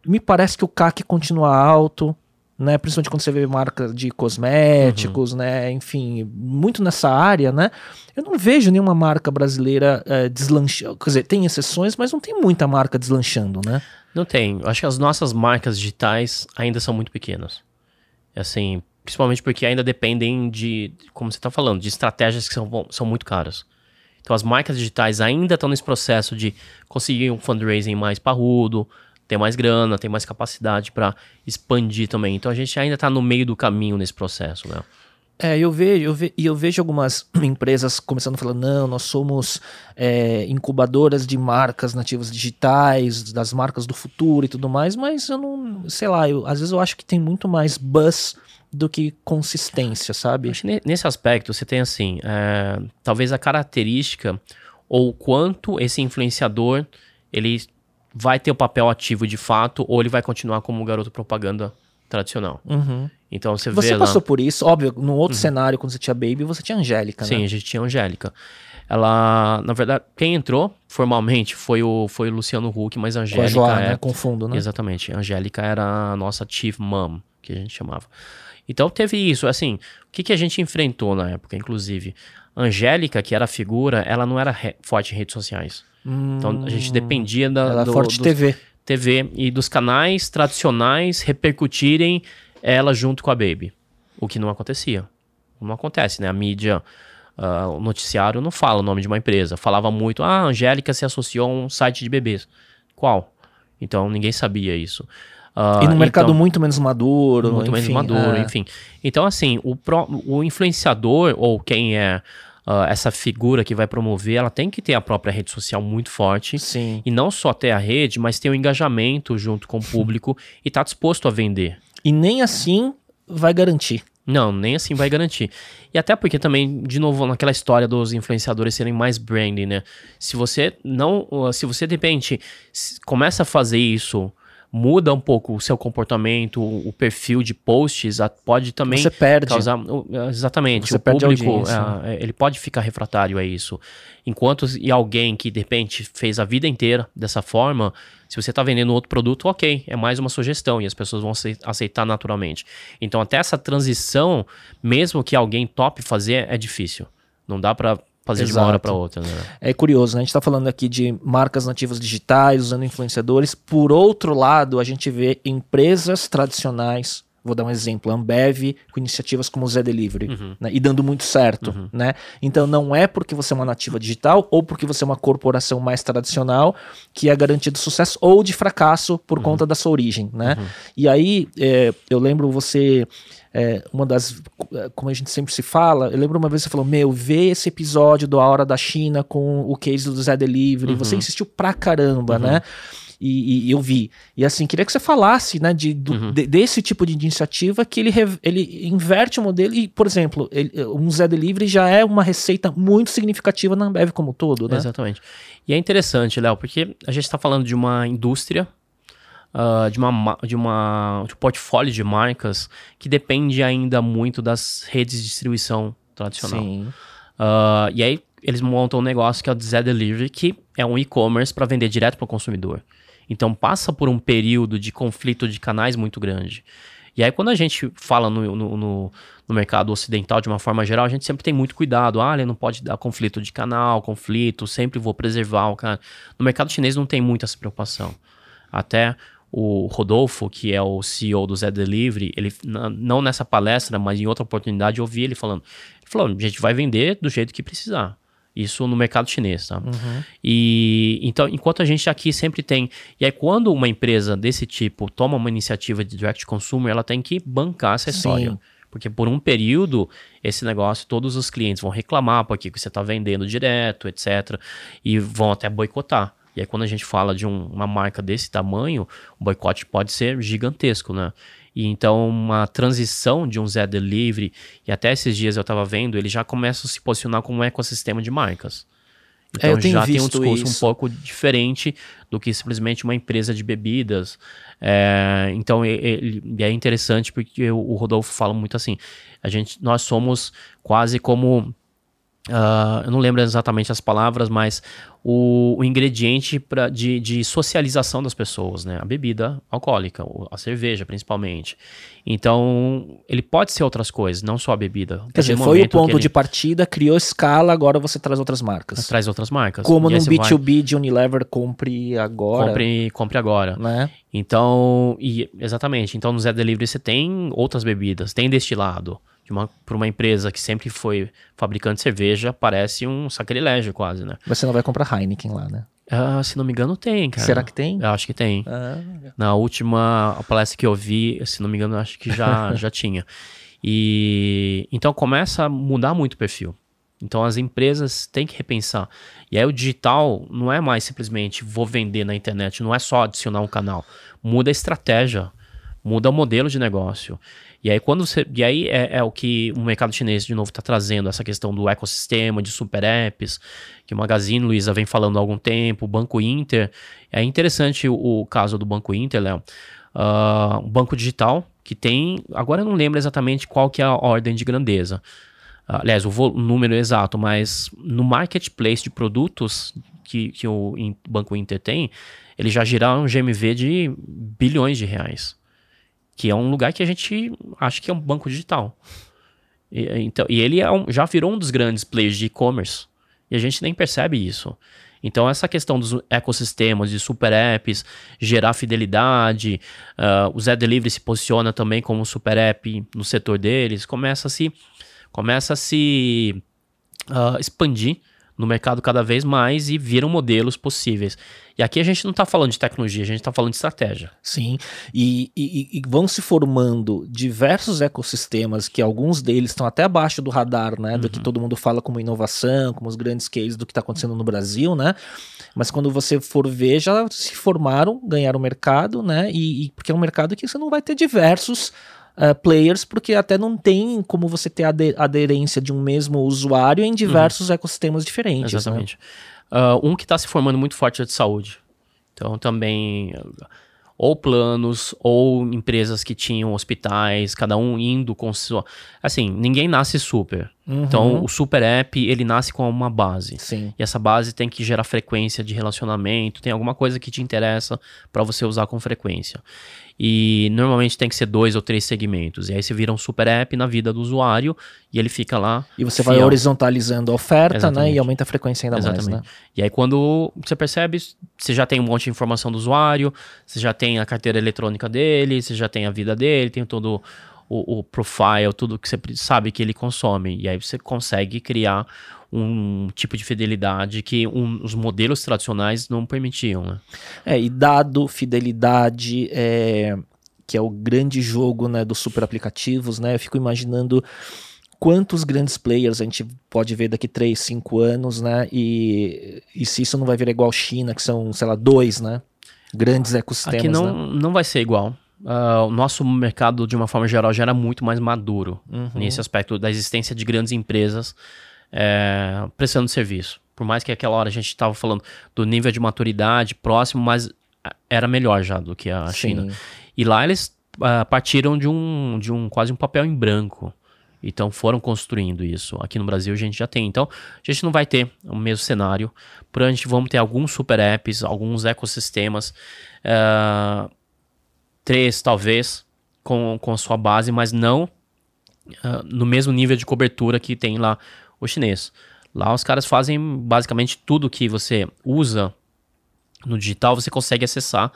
A: Me parece que o CAC continua alto, né, principalmente quando você vê marca de cosméticos, uhum. né, enfim, muito nessa área, né, eu não vejo nenhuma marca brasileira é, deslanchando, quer dizer, tem exceções, mas não tem muita marca deslanchando, né?
B: Não tem, acho que as nossas marcas digitais ainda são muito pequenas, assim, Principalmente porque ainda dependem de, como você está falando, de estratégias que são, são muito caras. Então as marcas digitais ainda estão nesse processo de conseguir um fundraising mais parrudo, ter mais grana, ter mais capacidade para expandir também. Então a gente ainda está no meio do caminho nesse processo, né?
A: É, eu vejo, eu ve, eu vejo algumas empresas começando a falar, não, nós somos é, incubadoras de marcas nativas digitais, das marcas do futuro e tudo mais, mas eu não, sei lá, eu, às vezes eu acho que tem muito mais buzz do que consistência, sabe?
B: Acho que nesse aspecto você tem assim, é, talvez a característica ou quanto esse influenciador ele vai ter o papel ativo de fato ou ele vai continuar como garoto propaganda tradicional.
A: Uhum.
B: Então você,
A: Você
B: vê
A: passou
B: lá...
A: por isso, óbvio, num outro cenário, quando você tinha Baby, você tinha Angélica,
B: Sim,
A: né?
B: a gente tinha Angélica. Ela, na verdade, quem entrou formalmente foi o, foi o Luciano Huck, mas a
A: Com a
B: Angélica
A: Joá,
B: é...
A: né? Confundo, né?
B: Exatamente. A Angélica era a nossa chief mom, que a gente chamava. Então teve isso, assim, o que, que a gente enfrentou na época, inclusive? Angélica, que era a figura, ela não era forte em redes sociais. Então a gente dependia da,
A: Ela
B: do-
A: forte
B: dos-
A: TV.
B: TV e dos canais tradicionais repercutirem ela junto com a Baby. O que não acontecia. Não acontece, né? A mídia, ah, o noticiário não fala o nome de uma empresa. Falava muito, ah, a Angélica se associou a um site de bebês. Qual? Então ninguém sabia isso. Ah,
A: E no mercado
B: então-
A: muito menos maduro.
B: muito menos
A: enfim,
B: maduro,
A: é.
B: enfim. Então, assim, o, pró- o influenciador, ou quem é ah, essa figura que vai promover, ela tem que ter a própria rede social muito forte.
A: Sim.
B: E não só ter a rede, mas ter o engajamento junto com o público e estar disposto a vender.
A: E nem assim vai garantir.
B: Não, nem assim vai garantir. E até porque também, de novo, naquela história dos influenciadores serem mais branding, né? Se você não. Se você de repente começa a fazer isso, muda um pouco o seu comportamento, o perfil de posts, pode também
A: Você perde.
B: causar. Exatamente.
A: Você
B: o
A: perde
B: público,
A: audiência.
B: é, ele pode ficar refratário a isso. Enquanto e alguém que de repente fez a vida inteira dessa forma, se você está vendendo outro produto, ok, é mais uma sugestão e as pessoas vão acei- aceitar naturalmente. Então, até essa transição, mesmo que alguém tope fazer, é difícil. Não dá para fazer de uma hora
A: Exato.
B: para outra. Né?
A: É curioso, né? A gente tá falando aqui de marcas nativas digitais, usando influenciadores. Por outro lado, a gente vê empresas tradicionais, vou dar um exemplo, a Ambev, com iniciativas como o Zé Delivery,
B: Uhum.
A: né? E dando muito certo, né? Então não é porque você é uma nativa digital ou porque você é uma corporação mais tradicional que é garantia de sucesso ou de fracasso por
B: Uhum.
A: conta da sua origem, né? E aí, é, eu lembro você... é, uma das. Como a gente sempre se fala, eu lembro uma vez que você falou: Meu, vê esse episódio do A Hora da China com o case do Zé Delivery. Você insistiu pra caramba, né? E, e eu vi. E assim, queria que você falasse, né, de, do- de- desse tipo de iniciativa que ele, rev- ele inverte o modelo. E, por exemplo, ele- um Zé Delivery já é uma receita muito significativa na Ambev como um todo, né?
B: Exatamente. E é interessante, Léo, porque a gente está falando de uma indústria, ah, de, uma, ma- de, uma, de um portfólio de marcas que depende ainda muito das redes de distribuição tradicional.
A: Sim.
B: Ah, e aí eles montam um negócio que é o Zé Delivery, que é um e-commerce para vender direto para o consumidor. Então passa por um período de conflito de canais muito grande. E aí quando a gente fala no, no, no- no mercado ocidental de uma forma geral, a gente sempre tem muito cuidado. Ah, ele não pode dar conflito de canal, conflito, sempre vou preservar o cara. No mercado chinês não tem muita essa preocupação. Até o Rodolfo, que é o CEO do Zé Delivery, ele não nessa palestra, mas em outra oportunidade eu ouvi ele falando. Ele falou: a gente vai vender do jeito que precisar. Isso no mercado chinês, tá? E então, enquanto a gente aqui sempre tem. E aí, quando uma empresa desse tipo toma uma iniciativa de direct consumer, ela tem que bancar essa
A: Sim.
B: história. Porque por um período, esse negócio, todos os clientes vão reclamar porque você está vendendo direto, etc. E vão até boicotar. E aí, quando a gente fala de um- uma marca desse tamanho, o boicote pode ser gigantesco, né? E então, uma transição de um Zé Delivery, e até esses dias eu estava vendo, ele já começa a se posicionar como um ecossistema de marcas. Então,
A: É, eu tenho
B: já tem um discurso um
A: isso.
B: pouco diferente do que simplesmente uma empresa de bebidas. É, então, ele- e é interessante porque o o Rodolfo fala muito assim: a gente, nós somos quase como. Ah, eu não lembro exatamente as palavras, mas o, o ingrediente pra, de, de socialização das pessoas, né? A bebida alcoólica, a cerveja principalmente. Então, ele pode ser outras coisas, não só a bebida.
A: Quer dizer, foi o ponto
B: ele
A: de partida, criou escala, agora você traz outras marcas.
B: Traz outras marcas.
A: Como
B: E
A: no
B: aí você vai-
A: B2B de Unilever, compre agora.
B: Compre, compre agora.
A: Né?
B: Então, e, exatamente. Então, no Zé Delivery você tem outras bebidas, tem destilado. Uma, para uma empresa que sempre foi fabricante de cerveja, parece um sacrilégio quase, né?
A: Você não vai comprar Heineken lá, né?
B: Ah, se não me engano, tem, cara.
A: Será que tem?
B: Eu acho que tem.
A: Ah,
B: Na última palestra que eu vi, se não me engano, acho que já, já tinha. E então começa a mudar muito o perfil. Então as empresas têm que repensar. E aí o digital não é mais simplesmente vou vender na internet, não é só adicionar um canal. Muda a estratégia, muda o modelo de negócio. E aí quando você, e aí é, é o que o mercado chinês de novo está trazendo essa questão do ecossistema de super apps, que o Magazine Luiza vem falando há algum tempo, o Banco Inter. É interessante o, o caso do Banco Inter, Léo. Ah, um banco digital que tem. Agora eu não lembro exatamente qual que é a ordem de grandeza. Aliás, o, o número exato, mas no marketplace de produtos que, que o Banco Inter tem, ele já gira um GMV de bilhões de reais. Que é um lugar que a gente acha que é um banco digital. E, então, e ele é um, já virou um dos grandes players de e-commerce. E a gente nem percebe isso. Então, essa questão dos ecossistemas, de super apps, gerar fidelidade, uh, o Zé Delivery se posiciona também como super app no setor deles, começa a se, começa a se uh, expandir no mercado cada vez mais e viram modelos possíveis. E aqui a gente não está falando de tecnologia, a gente está falando de estratégia.
A: Sim, e, e, e, vão se formando diversos ecossistemas que alguns deles estão até abaixo do radar, né? Uhum. Do que uhum. todo mundo fala como inovação, como os grandes cases do que está acontecendo no Brasil, né? Mas quando você for ver, já se formaram, ganharam mercado, né? E, e porque é um mercado que você não vai ter diversos uh, players, porque até não tem como você ter aderência de um mesmo usuário em diversos uhum. ecossistemas diferentes.
B: Né? Exatamente. Né? Uh, um que está se formando muito forte é de saúde. Então também ou planos ou empresas que tinham hospitais, cada um indo com sua. Assim, ninguém nasce super. Uhum. Então, o super app, ele nasce com uma base.
A: Sim.
B: E essa base tem que gerar frequência de relacionamento, tem alguma coisa que te interessa para você usar com frequência. E normalmente tem que ser dois ou três segmentos. E aí você vira um super app na vida do usuário e ele fica lá.
A: E você fiel. vai horizontalizando a oferta, Exatamente. né? E aumenta a frequência ainda Exatamente. mais, né?
B: E aí quando você percebe, você já tem um monte de informação do usuário, você já tem a carteira eletrônica dele, você já tem a vida dele, tem todo o, o profile, tudo que você sabe que ele consome. E aí você consegue criar um tipo de fidelidade que um, os modelos tradicionais não permitiam, né?
A: É, e dado, fidelidade, é, que é o grande jogo né, dos super aplicativos, né? Eu fico imaginando quantos grandes players a gente pode ver daqui 3, 5 anos, né? E, e se isso não vai virar igual China, que são, sei lá, dois, né? Grandes ecossistemas.
B: Aqui não,
A: né?
B: não vai ser igual. Uh, o nosso mercado, de uma forma geral, já era muito mais maduro uhum. nesse aspecto da existência de grandes empresas é, prestando serviço. Por mais que aquela hora a gente estava falando do nível de maturidade próximo, mas era melhor já do que a Sim. China. E lá eles uh, partiram de um, de um quase um papel em branco. Então foram construindo isso. Aqui no Brasil a gente já tem. Então a gente não vai ter o mesmo cenário. Por a gente vamos ter alguns super apps, alguns ecossistemas. Uh, três, talvez, com, com sua base, mas não uh, no mesmo nível de cobertura que tem lá o chinês. Lá os caras fazem basicamente tudo que você usa no digital, você consegue acessar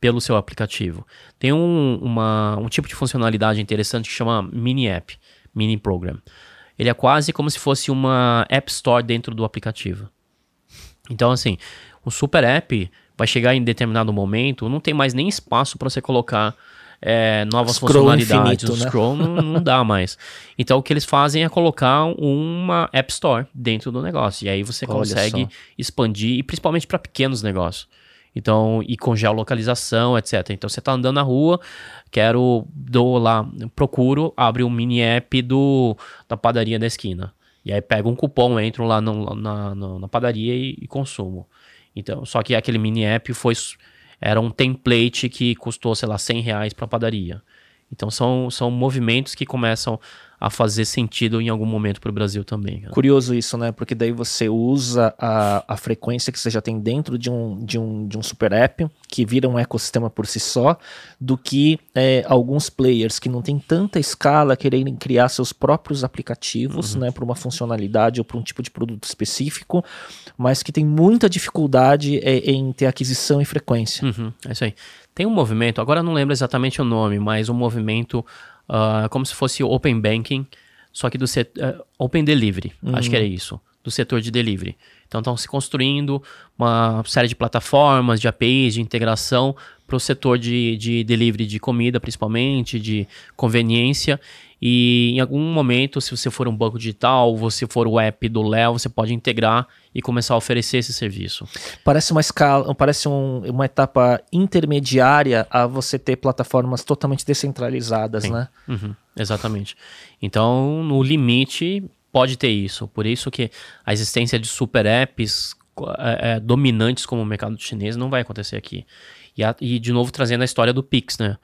B: pelo seu aplicativo. Tem um, uma, um tipo de funcionalidade interessante que chama Mini App, Mini Program. Ele é quase como se fosse uma App Store dentro do aplicativo. Então, assim, um super app vai chegar em determinado momento, não tem mais nem espaço para você colocar é, novas scroll funcionalidades. Infinito, o né? scroll não, não dá mais. Então o que eles fazem é colocar uma App Store dentro do negócio. E aí você Olha consegue só. expandir, e principalmente para pequenos negócios. Então, e com geolocalização, etc. Então, você está andando na rua, quero, dou lá, procuro, abre um mini app do, da padaria da esquina. E aí pego um cupom, entro lá no, na, na, na, padaria e, e, consumo. Então, só que aquele mini app foi era um template que custou, sei lá, 100 reais para padaria. Então são, são movimentos que começam a fazer sentido em algum momento para o Brasil também.
A: Curioso isso, né? Porque daí você usa a, a frequência que você já tem dentro de um, de, um, de um super app, que vira um ecossistema por si só, do que é, alguns players que não têm tanta escala quererem criar seus próprios aplicativos, uhum. né? Para uma funcionalidade ou para um tipo de produto específico, mas que tem muita dificuldade é, em ter aquisição e frequência.
B: Uhum, é isso aí. Tem um movimento, agora não lembro exatamente o nome, mas um movimento uh, como se fosse Open Banking, só que do uh, Open Delivery, uhum. acho que era isso, do setor de delivery. Então estão se construindo uma série de plataformas, de APIs, de integração para o setor de, de delivery de comida, principalmente, de conveniência. E em algum momento, se você for um banco digital, você for o app do Léo, você pode integrar e começar a oferecer esse serviço.
A: Parece uma escala, parece um, uma etapa intermediária a você ter plataformas totalmente descentralizadas, Sim. né?
B: Uhum, exatamente. Então, no limite, pode ter isso. Por isso que a existência de super apps é, é, dominantes como o mercado chinês não vai acontecer aqui. E, a, e, de novo, trazendo a história do Pix, né?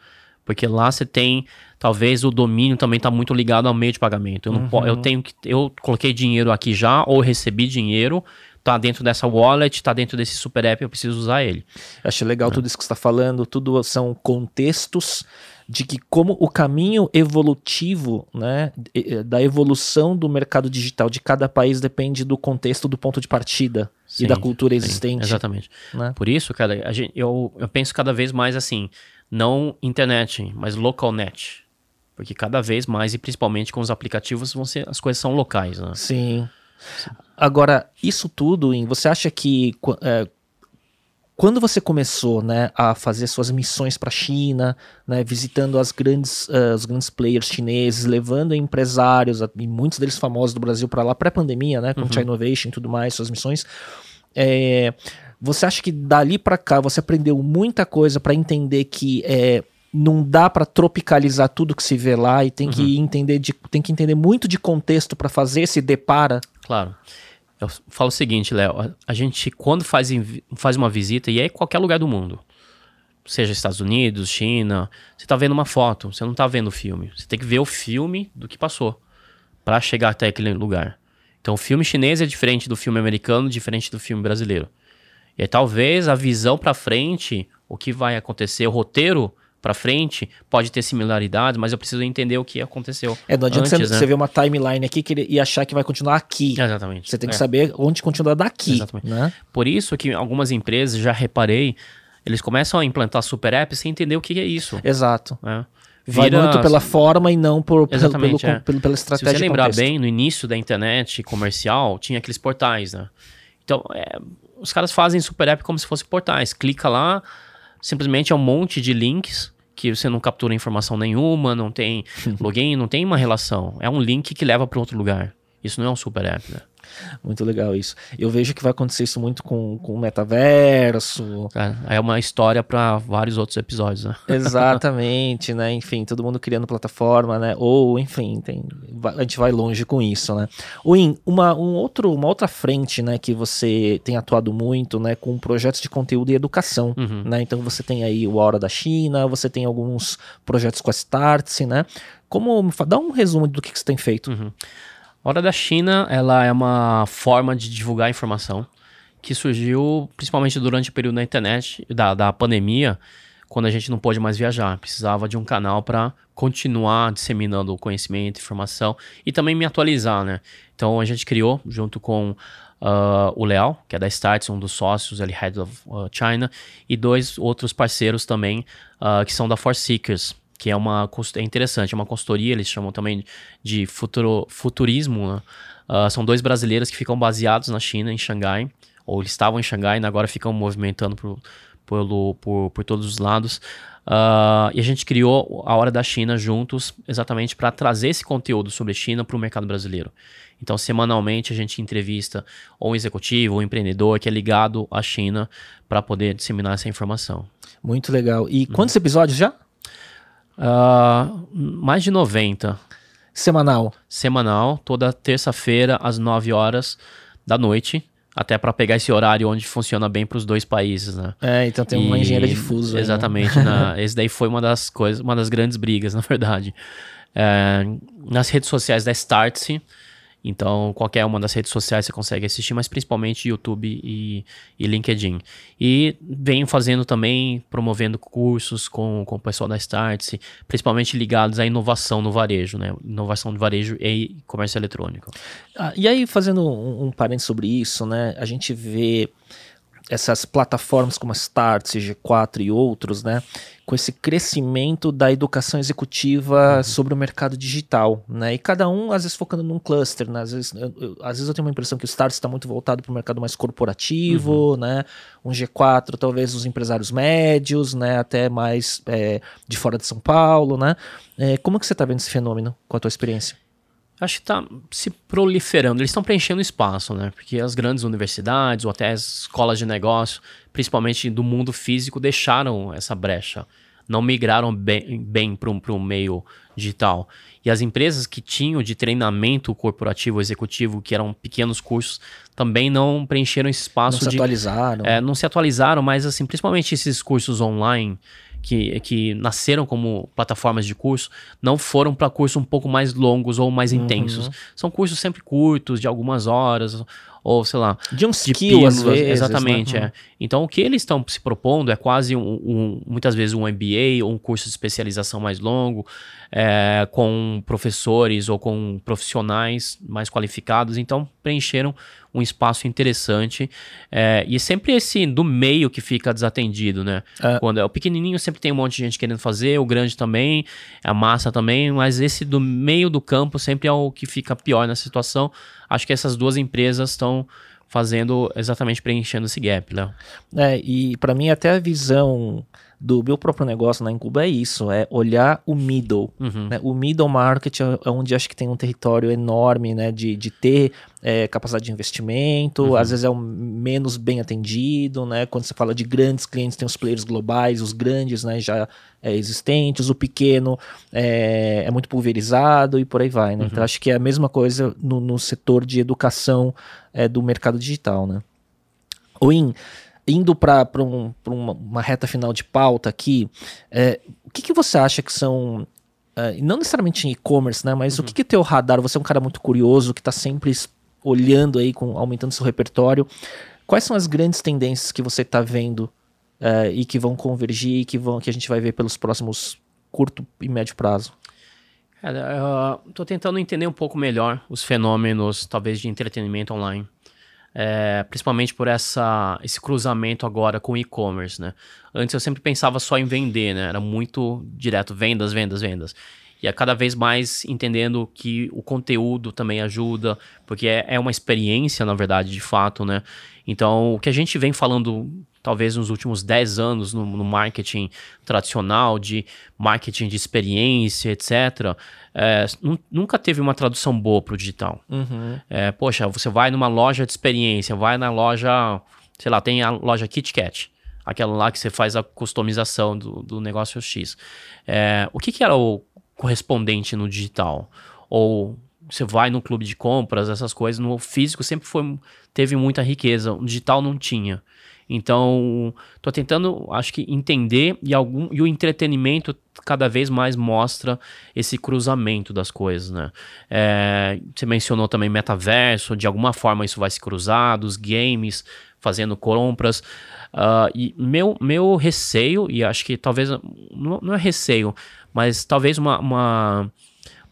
B: Porque lá você tem, talvez o domínio também está muito ligado ao meio de pagamento. Eu, não uhum. eu tenho que, eu coloquei dinheiro aqui já ou recebi dinheiro, tá dentro dessa wallet, tá dentro desse super app, eu preciso usar ele.
A: Eu achei legal é. tudo isso que você está falando, tudo são contextos de que como o caminho evolutivo, né, da evolução do mercado digital de cada país depende do contexto do ponto de partida sim, e da cultura existente.
B: Sim, exatamente. Né? Por isso, cara, gente, eu, eu penso cada vez mais assim, não internet, mas local net. Porque cada vez mais, e principalmente com os aplicativos, vão ser, as coisas são locais, né?
A: Sim. Agora, isso tudo, você acha que é, quando você começou né, a fazer suas missões para a China, né, visitando as grandes, uh, os grandes players chineses, levando empresários, e muitos deles famosos do Brasil para lá, pré-pandemia, né, com uhum. China Innovation e tudo mais, suas missões, é, você acha que dali para cá você aprendeu muita coisa para entender que é, não dá para tropicalizar tudo que se vê lá e tem uhum. que entender de, tem que entender muito de contexto para fazer esse depara?
B: Claro. Eu falo o seguinte, Léo, a gente quando faz, faz uma visita, e é em qualquer lugar do mundo, seja Estados Unidos, China, você está vendo uma foto, você não está vendo o filme. Você tem que ver o filme do que passou para chegar até aquele lugar. Então o filme chinês é diferente do filme americano, diferente do filme brasileiro. E aí, talvez a visão para frente, o que vai acontecer, o roteiro para frente, pode ter similaridades, mas eu preciso entender o que aconteceu.
A: É, não adianta antes, você, né? você ver uma timeline aqui que e achar que vai continuar aqui.
B: Exatamente.
A: Você tem que é. saber onde continua daqui. Exatamente. Né?
B: Por isso que algumas empresas, já reparei, eles começam a implantar super apps sem entender o que é isso.
A: Exato. É. Vira... Vai muito pela forma e não por, Exatamente, pelo, é. pelo, pela estratégia.
B: Se você lembrar bem, no início da internet comercial, tinha aqueles portais, né? Então, é, os caras fazem super app como se fossem portais. Clica lá, simplesmente é um monte de links que você não captura informação nenhuma, não tem login, não tem uma relação. É um link que leva para outro lugar. Isso não é um super app, né?
A: Muito legal isso. Eu vejo que vai acontecer isso muito com, com o metaverso.
B: É, é uma história para vários outros episódios, né?
A: Exatamente, né? Enfim, todo mundo criando plataforma, né? Ou, enfim, tem, a gente vai longe com isso, né? Win, uma, um outro, uma outra frente, né, que você tem atuado muito, né, com projetos de conteúdo e educação, uhum. né? Então você tem aí o Hora da China, você tem alguns projetos com a Startse, né? Como, dá um resumo do que, que você tem feito.
B: Uhum. Hora da China, ela é uma forma de divulgar informação que surgiu principalmente durante o período da internet, da, da pandemia, quando a gente não pôde mais viajar. Precisava de um canal para continuar disseminando o conhecimento, informação e também me atualizar, né? Então a gente criou, junto com uh, o Leal, que é da Starts, um dos sócios, ele Head of uh, China, e dois outros parceiros também, uh, que são da Force Seekers que é uma é interessante, é uma consultoria, eles chamam também de futuro, futurismo. Né? Uh, são dois brasileiros que ficam baseados na China, em Xangai, ou eles estavam em Xangai e agora ficam movimentando por, por, por, por todos os lados. Uh, e a gente criou a Hora da China juntos, exatamente para trazer esse conteúdo sobre China para o mercado brasileiro. Então, semanalmente, a gente entrevista ou um executivo ou um empreendedor que é ligado à China para poder disseminar essa informação.
A: Muito legal. E quantos uhum. episódios já?
B: Uh, mais de 90.
A: Semanal.
B: Semanal, toda terça-feira, às 9 horas da noite. Até para pegar esse horário onde funciona bem para os dois países, né?
A: É, então tem uma e, engenharia de fuso.
B: Exatamente. Aí, né? na, esse daí foi uma das coisas, uma das grandes brigas, na verdade. É, nas redes sociais da Startse, então, qualquer uma das redes sociais você consegue assistir, mas principalmente YouTube e, e LinkedIn. E venho fazendo também, promovendo cursos com, com o pessoal da Startse, principalmente ligados à inovação no varejo, né? Inovação no varejo e comércio eletrônico.
A: Ah, e aí, fazendo um, um parênteses sobre isso, né? A gente vê essas plataformas como a Start, G4 e outros, né, com esse crescimento da educação executiva uhum. sobre o mercado digital, né, e cada um às vezes focando num cluster, né, às vezes eu, eu às vezes eu tenho uma impressão que o Start está muito voltado para o mercado mais corporativo, uhum. né, um G4 talvez os empresários médios, né, até mais é, de fora de São Paulo, né, é, como que você está vendo esse fenômeno com a tua experiência?
B: Acho que está se proliferando. Eles estão preenchendo espaço, né? Porque as grandes universidades ou até as escolas de negócio, principalmente do mundo físico, deixaram essa brecha. Não migraram bem, bem para o meio digital. E as empresas que tinham de treinamento corporativo executivo, que eram pequenos cursos, também não preencheram esse espaço. Não
A: se atualizaram.
B: É, não se atualizaram, mas assim, principalmente esses cursos online que, que nasceram como plataformas de curso não foram para cursos um pouco mais longos ou mais intensos. Uhum. São cursos sempre curtos, de algumas horas, ou sei lá.
A: De um de skill, às vezes.
B: Exatamente,
A: né?
B: é. Então, o que eles estão se propondo é quase, um, um, muitas vezes, um MBA ou um curso de especialização mais longo, é, com professores ou com profissionais mais qualificados. Então, preencheram um espaço interessante. É, e sempre esse do meio que fica desatendido, né? É. Quando é o pequenininho sempre tem um monte de gente querendo fazer, o grande também, a massa também, mas esse do meio do campo sempre é o que fica pior na situação. Acho que essas duas empresas estão fazendo exatamente preenchendo esse gap, Léo.
A: É, e para mim até a visão do meu próprio negócio na Incuba é isso, é olhar o middle. Uhum. Né? O middle market é, é onde acho que tem um território enorme né? de, de ter é, capacidade de investimento, uhum. às vezes é o menos bem atendido, né? Quando você fala de grandes clientes, tem os players globais, os grandes né, já é, existentes, o pequeno é, é, muito pulverizado e por aí vai, né? Uhum. Então acho que é a mesma coisa no, no setor de educação é, do mercado digital, né? O IN, indo para um, uma, uma, reta final de pauta aqui, é, o que, que você acha que são Uh, não necessariamente em e-commerce, né? Mas uhum. o que, que é teu radar? Você é um cara muito curioso que está sempre olhando aí, com, aumentando seu repertório. Quais são as grandes tendências que você está vendo uh, e que vão convergir e que, vão, que a gente vai ver pelos próximos curto e médio prazo?
B: Estou tentando entender um pouco melhor os fenômenos, talvez, de entretenimento online é, principalmente por essa, esse cruzamento agora com e-commerce, né? Antes eu sempre pensava só em vender, né? Era muito direto, vendas, vendas, vendas. E é cada vez mais entendendo que o conteúdo também ajuda, porque é, é uma experiência, na verdade, de fato, né? Então, o que a gente vem falando talvez nos últimos 10 anos no, no marketing tradicional, de marketing de experiência, etc., é, nunca teve uma tradução boa para o digital. Uhum. É, poxa, você vai numa loja de experiência, vai na loja, sei lá, tem a loja KitKat, aquela lá que você faz a customização do, do negócio X. É, o que, que era o correspondente no digital? Ou você vai no clube de compras, essas coisas, no físico sempre foi, teve muita riqueza, no digital não tinha. Então, tô tentando, acho que entender e algum e o entretenimento cada vez mais mostra esse cruzamento das coisas, né? É, você mencionou também metaverso, de alguma forma isso vai se cruzar, dos games fazendo compras. Uh, e meu, meu receio, e acho que talvez, não, é receio, mas talvez uma, uma,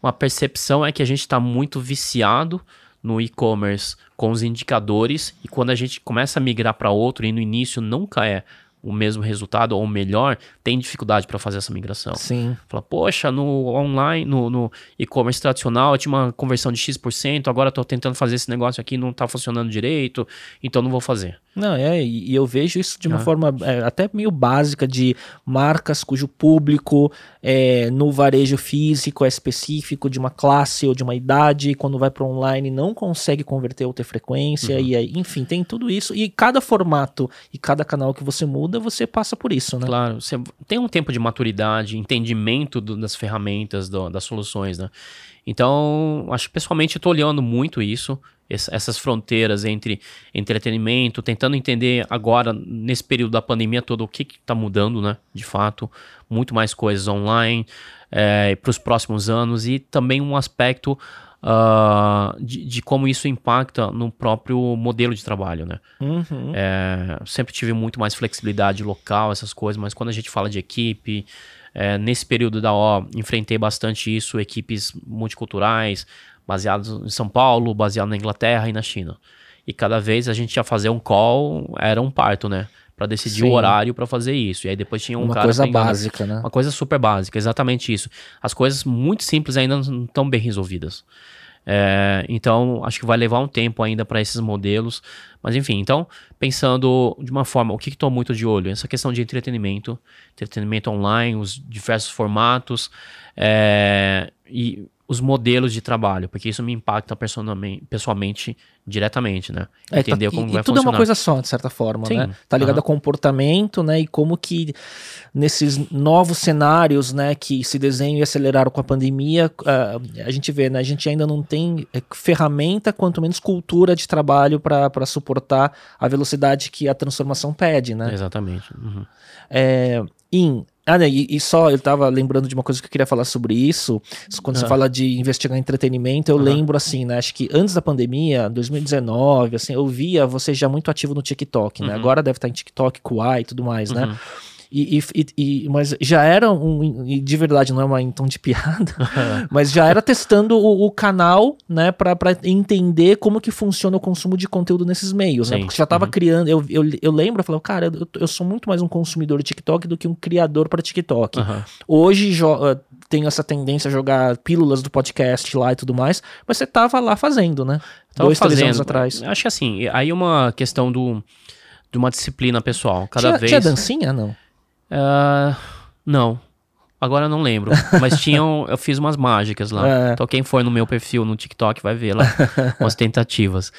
B: uma percepção é que a gente está muito viciado no e-commerce com os indicadores e quando a gente começa a migrar para outro e no início nunca é o mesmo resultado ou melhor, tem dificuldade para fazer essa migração.
A: Sim.
B: Fala, poxa, no online, no, no e-commerce tradicional, eu tinha uma conversão de X%, agora estou tentando fazer esse negócio aqui, não está funcionando direito, então não vou fazer.
A: Não, é, e eu vejo isso de uma ah. forma é, até meio básica de marcas cujo público é, no varejo físico é específico de uma classe ou de uma idade, e quando vai para online não consegue converter ou ter frequência, uhum. e aí, enfim, tem tudo isso. E cada formato e cada canal que você muda, você passa por isso, né?
B: Claro, você tem um tempo de maturidade, entendimento do, das ferramentas, do, das soluções, né? Então, acho que pessoalmente eu tô olhando muito isso, essas fronteiras entre entretenimento, tentando entender agora, nesse período da pandemia todo, o que está mudando, né? De fato, muito mais coisas online é, para os próximos anos e também um aspecto uh, de, de, como isso impacta no próprio modelo de trabalho, né? Uhum. É, sempre tive muito mais flexibilidade local, essas coisas, mas quando a gente fala de equipe, é, nesse período da O, enfrentei bastante isso, equipes multiculturais, baseadas em São Paulo, baseado na Inglaterra e na China. E cada vez a gente ia fazer um call, era um parto, né? Para decidir Sim. o horário para fazer isso. E aí depois tinha um
A: uma
B: cara.
A: Uma coisa básica, né?
B: Uma coisa super básica, exatamente isso. As coisas muito simples ainda não estão bem resolvidas. É, então, acho que vai levar um tempo ainda para esses modelos. Mas enfim, então, pensando de uma forma, o que estou muito de olho? Essa questão de entretenimento, entretenimento online, os diversos formatos, é, e os modelos de trabalho, porque isso me impacta pessoalmente diretamente, né?
A: Entender é, tá, como e, vai e tudo funcionar. é uma coisa só, de certa forma, Sim. né? Tá ligado uhum. a comportamento, né? E como que nesses novos cenários, né, que se desenham e aceleraram com a pandemia, uh, a gente vê, né? A gente ainda não tem é, ferramenta, quanto menos cultura de trabalho para suportar a velocidade que a transformação pede, né?
B: Exatamente. Uhum.
A: É, In, Ah, né, e, e, só, eu tava lembrando de uma coisa que eu queria falar sobre isso. Quando você fala de investigar entretenimento, eu lembro assim, né? Acho que antes da pandemia, 2019, assim, eu via você já muito ativo no TikTok, né? Uhum. Agora deve estar em TikTok, Kuai e tudo mais, né? E, e, e, mas já era um. E de verdade, não é uma em tom de piada, mas já era testando o, o canal, né, para entender como que funciona o consumo de conteúdo nesses meios, né? Sim. né? Porque já tava uhum. criando. Eu, eu, eu lembro, eu falava, cara, eu, eu, sou muito mais um consumidor de TikTok do que um criador para TikTok. Uhum. Hoje uh, tenho essa tendência a jogar pílulas do podcast lá e tudo mais, mas você tava lá fazendo, né?
B: Tava Dois, fazendo. três anos atrás. Acho que assim, aí uma questão do, de uma disciplina pessoal. Cada
A: tinha,
B: vez.
A: Tinha dancinha, não?
B: Uh, não. Agora eu não lembro. Mas tinham. eu fiz umas mágicas lá. É. Então quem for no meu perfil no TikTok vai ver lá umas tentativas.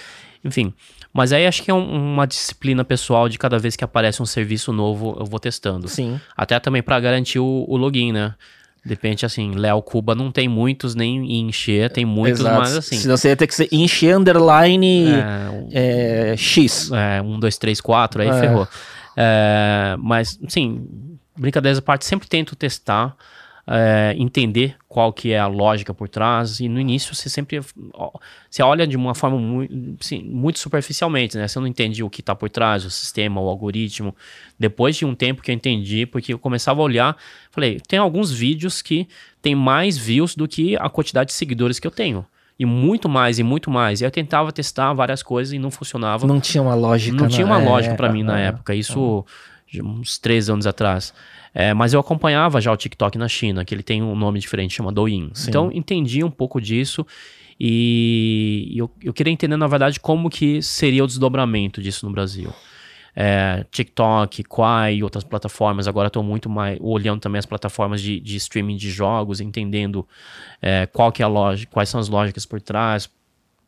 B: Enfim. Mas aí acho que é um, uma disciplina pessoal de cada vez que aparece um serviço novo, eu vou testando.
A: Sim.
B: Até também para garantir o, o, login, né? Depende, assim, Léo Cuba não tem muitos, nem encher, tem muitos, Exato. mas assim.
A: Senão você ia ter que ser encher underline é, é, X.
B: É, um, dois, três, quatro, aí é. ferrou. É, mas, sim, brincadeiras à parte, sempre tento testar, é, entender qual que é a lógica por trás. E no início você sempre você olha de uma forma muito, sim, muito superficialmente, né? Você não entende o que está por trás, o sistema, o algoritmo. Depois de um tempo que eu entendi, porque eu começava a olhar, falei, tem alguns vídeos que tem mais views do que a quantidade de seguidores que eu tenho e muito mais e muito mais. E eu tentava testar várias coisas e não funcionava.
A: Não tinha uma lógica.
B: Não tinha uma lógica para mim na é, época. Isso uns três anos atrás. É, mas eu acompanhava já o TikTok na China, que ele tem um nome diferente, chama Douyin. Sim. Então entendi um pouco disso e eu, eu queria entender, na verdade, como que seria o desdobramento disso no Brasil é, TikTok, Quai e outras plataformas. Agora estou muito mais olhando também as plataformas de, de streaming de jogos, entendendo é, qual que é a lógica, quais são as lógicas por trás.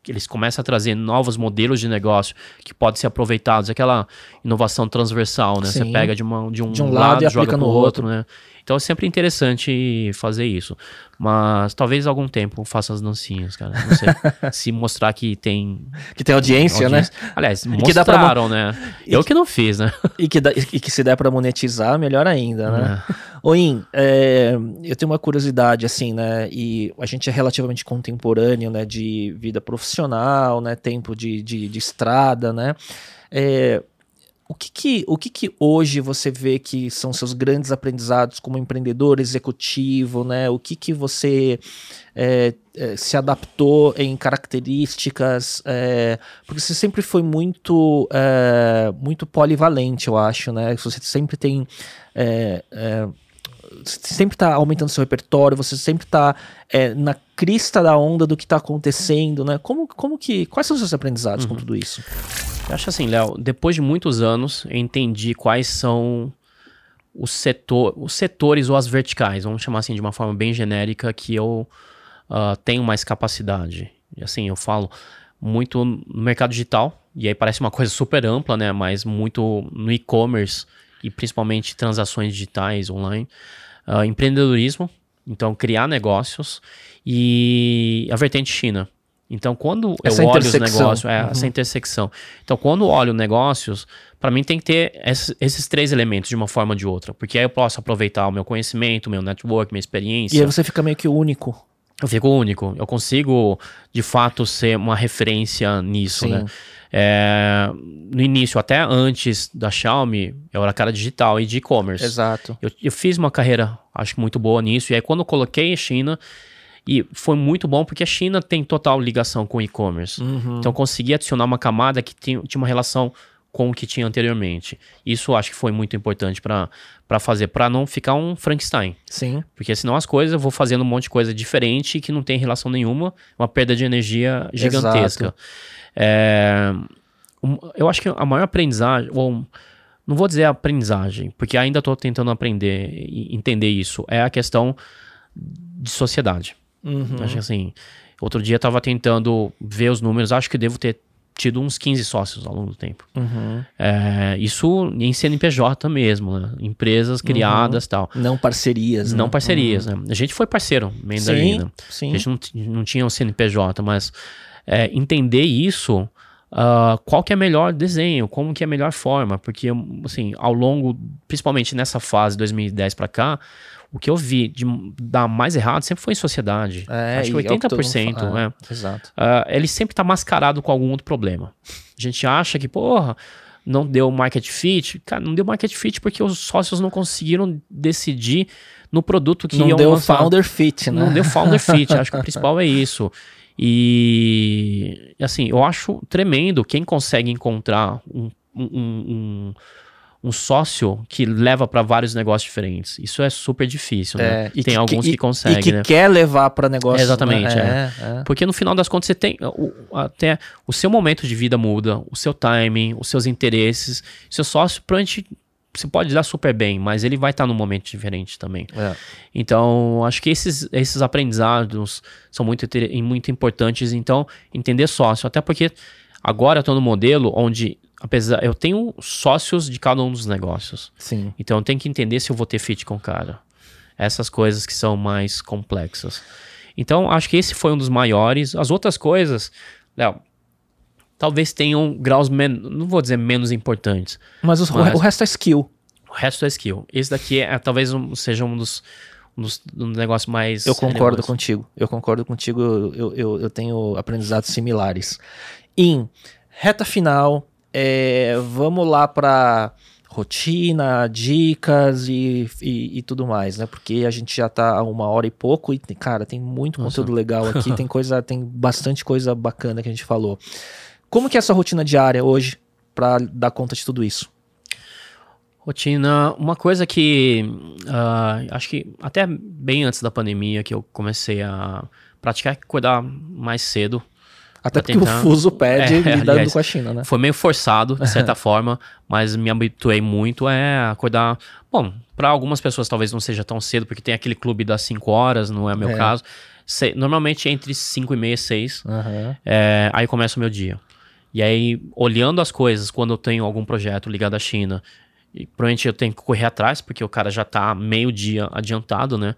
B: Eles começam a trazer novos modelos de negócio que podem ser aproveitados, aquela inovação transversal, né? Sim. Você pega de, uma, de um, de um lado, lado e joga no outro, outro, né? Então é sempre interessante fazer isso. Mas talvez algum tempo faça as dancinhas, cara. Não sei. se mostrar que tem.
A: Que tem audiência, né? audiência.
B: né? Aliás, e mostraram, pra... né? Eu que, que não fiz, né?
A: E que, dá, e que se der para monetizar, melhor ainda, né? É. Oin, é, eu tenho uma curiosidade, assim, né? E a gente é relativamente contemporâneo, né? De vida profissional, né? Tempo de, de, de estrada, né? É, o que que, o que que hoje você vê que são seus grandes aprendizados como empreendedor executivo, né? O que que você é, é, se adaptou em características? É, porque você sempre foi muito, é, muito polivalente, eu acho, né? Você sempre tem é, é, sempre está aumentando seu repertório, você sempre está é, na crista da onda do que está acontecendo, né? Como, como que, quais são os seus aprendizados uhum. com tudo isso?
B: Eu acho assim, Léo, depois de muitos anos, eu entendi quais são os, setor, os setores ou as verticais, vamos chamar assim de uma forma bem genérica, que eu uh, tenho mais capacidade. E assim, eu falo muito no mercado digital, e aí parece uma coisa super ampla, né? Mas muito no e-commerce e principalmente transações digitais online. Uh, empreendedorismo, então criar negócios e a vertente China. Então, quando essa eu olho os negócios, é, uhum. essa intersecção. Então, quando olho negócios, para mim tem que ter esses, esses, três elementos de uma forma ou de outra. Porque aí eu posso aproveitar o meu conhecimento, o meu network, minha experiência.
A: E aí você fica meio que único.
B: Eu fico único. Eu consigo, de fato, ser uma referência nisso, Sim. né? É, no início, até antes da Xiaomi, eu era cara digital e de e-commerce.
A: Exato.
B: Eu, eu, fiz uma carreira, acho que muito boa nisso. E aí, quando eu coloquei a China, e foi muito bom porque a China tem total ligação com e-commerce. Uhum. Então, eu consegui adicionar uma camada que tinha, tinha uma relação com o que tinha anteriormente. Isso acho que foi muito importante para fazer, para não ficar um Frankenstein.
A: Sim.
B: Porque senão as coisas eu vou fazendo um monte de coisa diferente que não tem relação nenhuma, uma perda de energia gigantesca. Exato. É, eu acho que a maior aprendizagem, ou não vou dizer aprendizagem, porque ainda estou tentando aprender e entender isso, é a questão de sociedade. Uhum. Acho que assim, outro dia estava tentando ver os números, acho que devo ter tido uns 15 sócios ao longo do tempo. Uhum. É, isso em CNPJ mesmo, né? empresas criadas uhum. tal.
A: Não parcerias.
B: Não né? parcerias, uhum. né? A gente foi parceiro, Mandarina. Sim, sim. A gente não, não tinha um CNPJ, mas é, entender isso uh, qual que é melhor desenho, como que é a melhor forma, porque assim, ao longo, principalmente nessa fase 2010 para cá, o que eu vi de dar mais errado sempre foi em sociedade. É, Acho que 80%. É, é.
A: Exato.
B: Uh, ele sempre tá mascarado com algum outro problema. A gente acha que, porra, não deu market fit. Cara, não deu market fit porque os sócios não conseguiram decidir no produto que
A: não iam deu lançar. founder fit, né?
B: Não deu founder fit. Acho que o principal é isso. E assim, eu acho tremendo quem consegue encontrar um, um, um, um sócio que leva para vários negócios diferentes. Isso é super difícil, né? É, e tem que, alguns que, que conseguem. E que
A: né? quer levar para negócio.
B: exatamente, né? é. É, é. Porque no final das contas você tem o, até o seu momento de vida muda, o seu timing, os seus interesses. Seu sócio provavelmente você pode dar super bem, mas ele vai estar num momento diferente também. É. Então, acho que esses, esses aprendizados são muito, muito importantes. Então, entender sócio, até porque agora eu estou no modelo onde, apesar, eu tenho sócios de cada um dos negócios.
A: Sim.
B: Então, eu tenho que entender se eu vou ter fit com o cara. Essas coisas que são mais complexas. Então, acho que esse foi um dos maiores. As outras coisas, Léo, talvez tenham graus, não vou dizer menos importantes.
A: Mas, os, mas, o resto é skill.
B: O resto é skill. Esse daqui é, talvez um, seja um dos, um dos, um negócios mais.
A: Eu concordo relevantes. contigo. Eu concordo contigo. Eu, eu, eu tenho aprendizados similares. Em reta final, é, vamos lá para rotina, dicas e, e, e, tudo mais, né? Porque a gente já tá a uma hora e pouco e, cara, tem muito Nossa. conteúdo legal aqui, tem coisa, tem bastante coisa bacana que a gente falou. Como que é a sua rotina diária hoje para dar conta de tudo isso?
B: Rotina, uma coisa que uh, acho que até bem antes da pandemia que eu comecei a praticar é acordar mais cedo.
A: Até porque tentar... o fuso pede é, lidando aliás, com a China, né?
B: Foi meio forçado, de certa forma, mas me habituei muito a acordar. Bom, para algumas pessoas talvez não seja tão cedo, porque tem aquele clube das 5 horas, não é meu é. caso. Se, normalmente entre 5 e meia e 6. Uhum. É, aí começa o meu dia. E aí, olhando as coisas, quando eu tenho algum projeto ligado à China, e provavelmente eu tenho que correr atrás, porque o cara já está meio dia adiantado, né?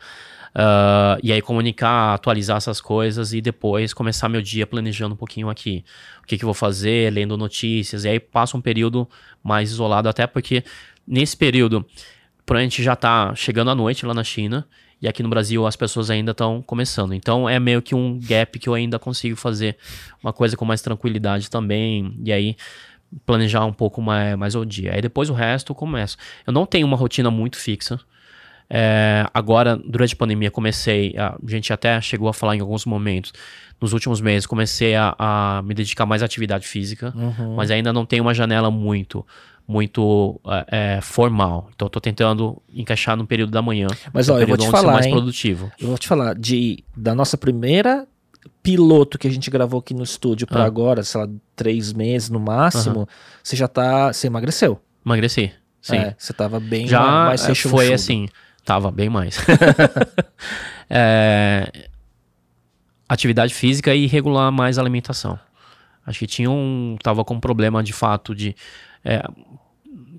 B: Uh, e aí comunicar, atualizar essas coisas e depois começar meu dia planejando um pouquinho aqui. O que, que eu vou fazer, lendo notícias. E aí passa um período mais isolado, até porque nesse período, provavelmente já está chegando a noite lá na China. E aqui no Brasil as pessoas ainda estão começando. Então é meio que um gap que eu ainda consigo fazer uma coisa com mais tranquilidade também. E aí planejar um pouco mais, mais o dia. Aí depois o resto eu começo. Eu não tenho uma rotina muito fixa. É, agora, durante a pandemia, comecei. A, a, gente até chegou a falar em alguns momentos. Nos últimos meses, comecei a, a me dedicar mais à atividade física, uhum. mas ainda não tenho uma janela muito muito é, é, formal. Então, estou tentando encaixar no período da manhã.
A: Mas, ó, eu vou te falar, mais hein? produtivo. Eu vou te falar de da nossa primeira piloto que a gente gravou aqui no estúdio para ah. agora, sei lá, três meses no máximo, uhum. você já tá, você emagreceu?
B: Emagreci, sim. É,
A: você tava bem
B: já mais é, foi assim, tava bem mais. é, atividade física e regular mais a alimentação. Acho que tinha um, tava com um problema de fato de é,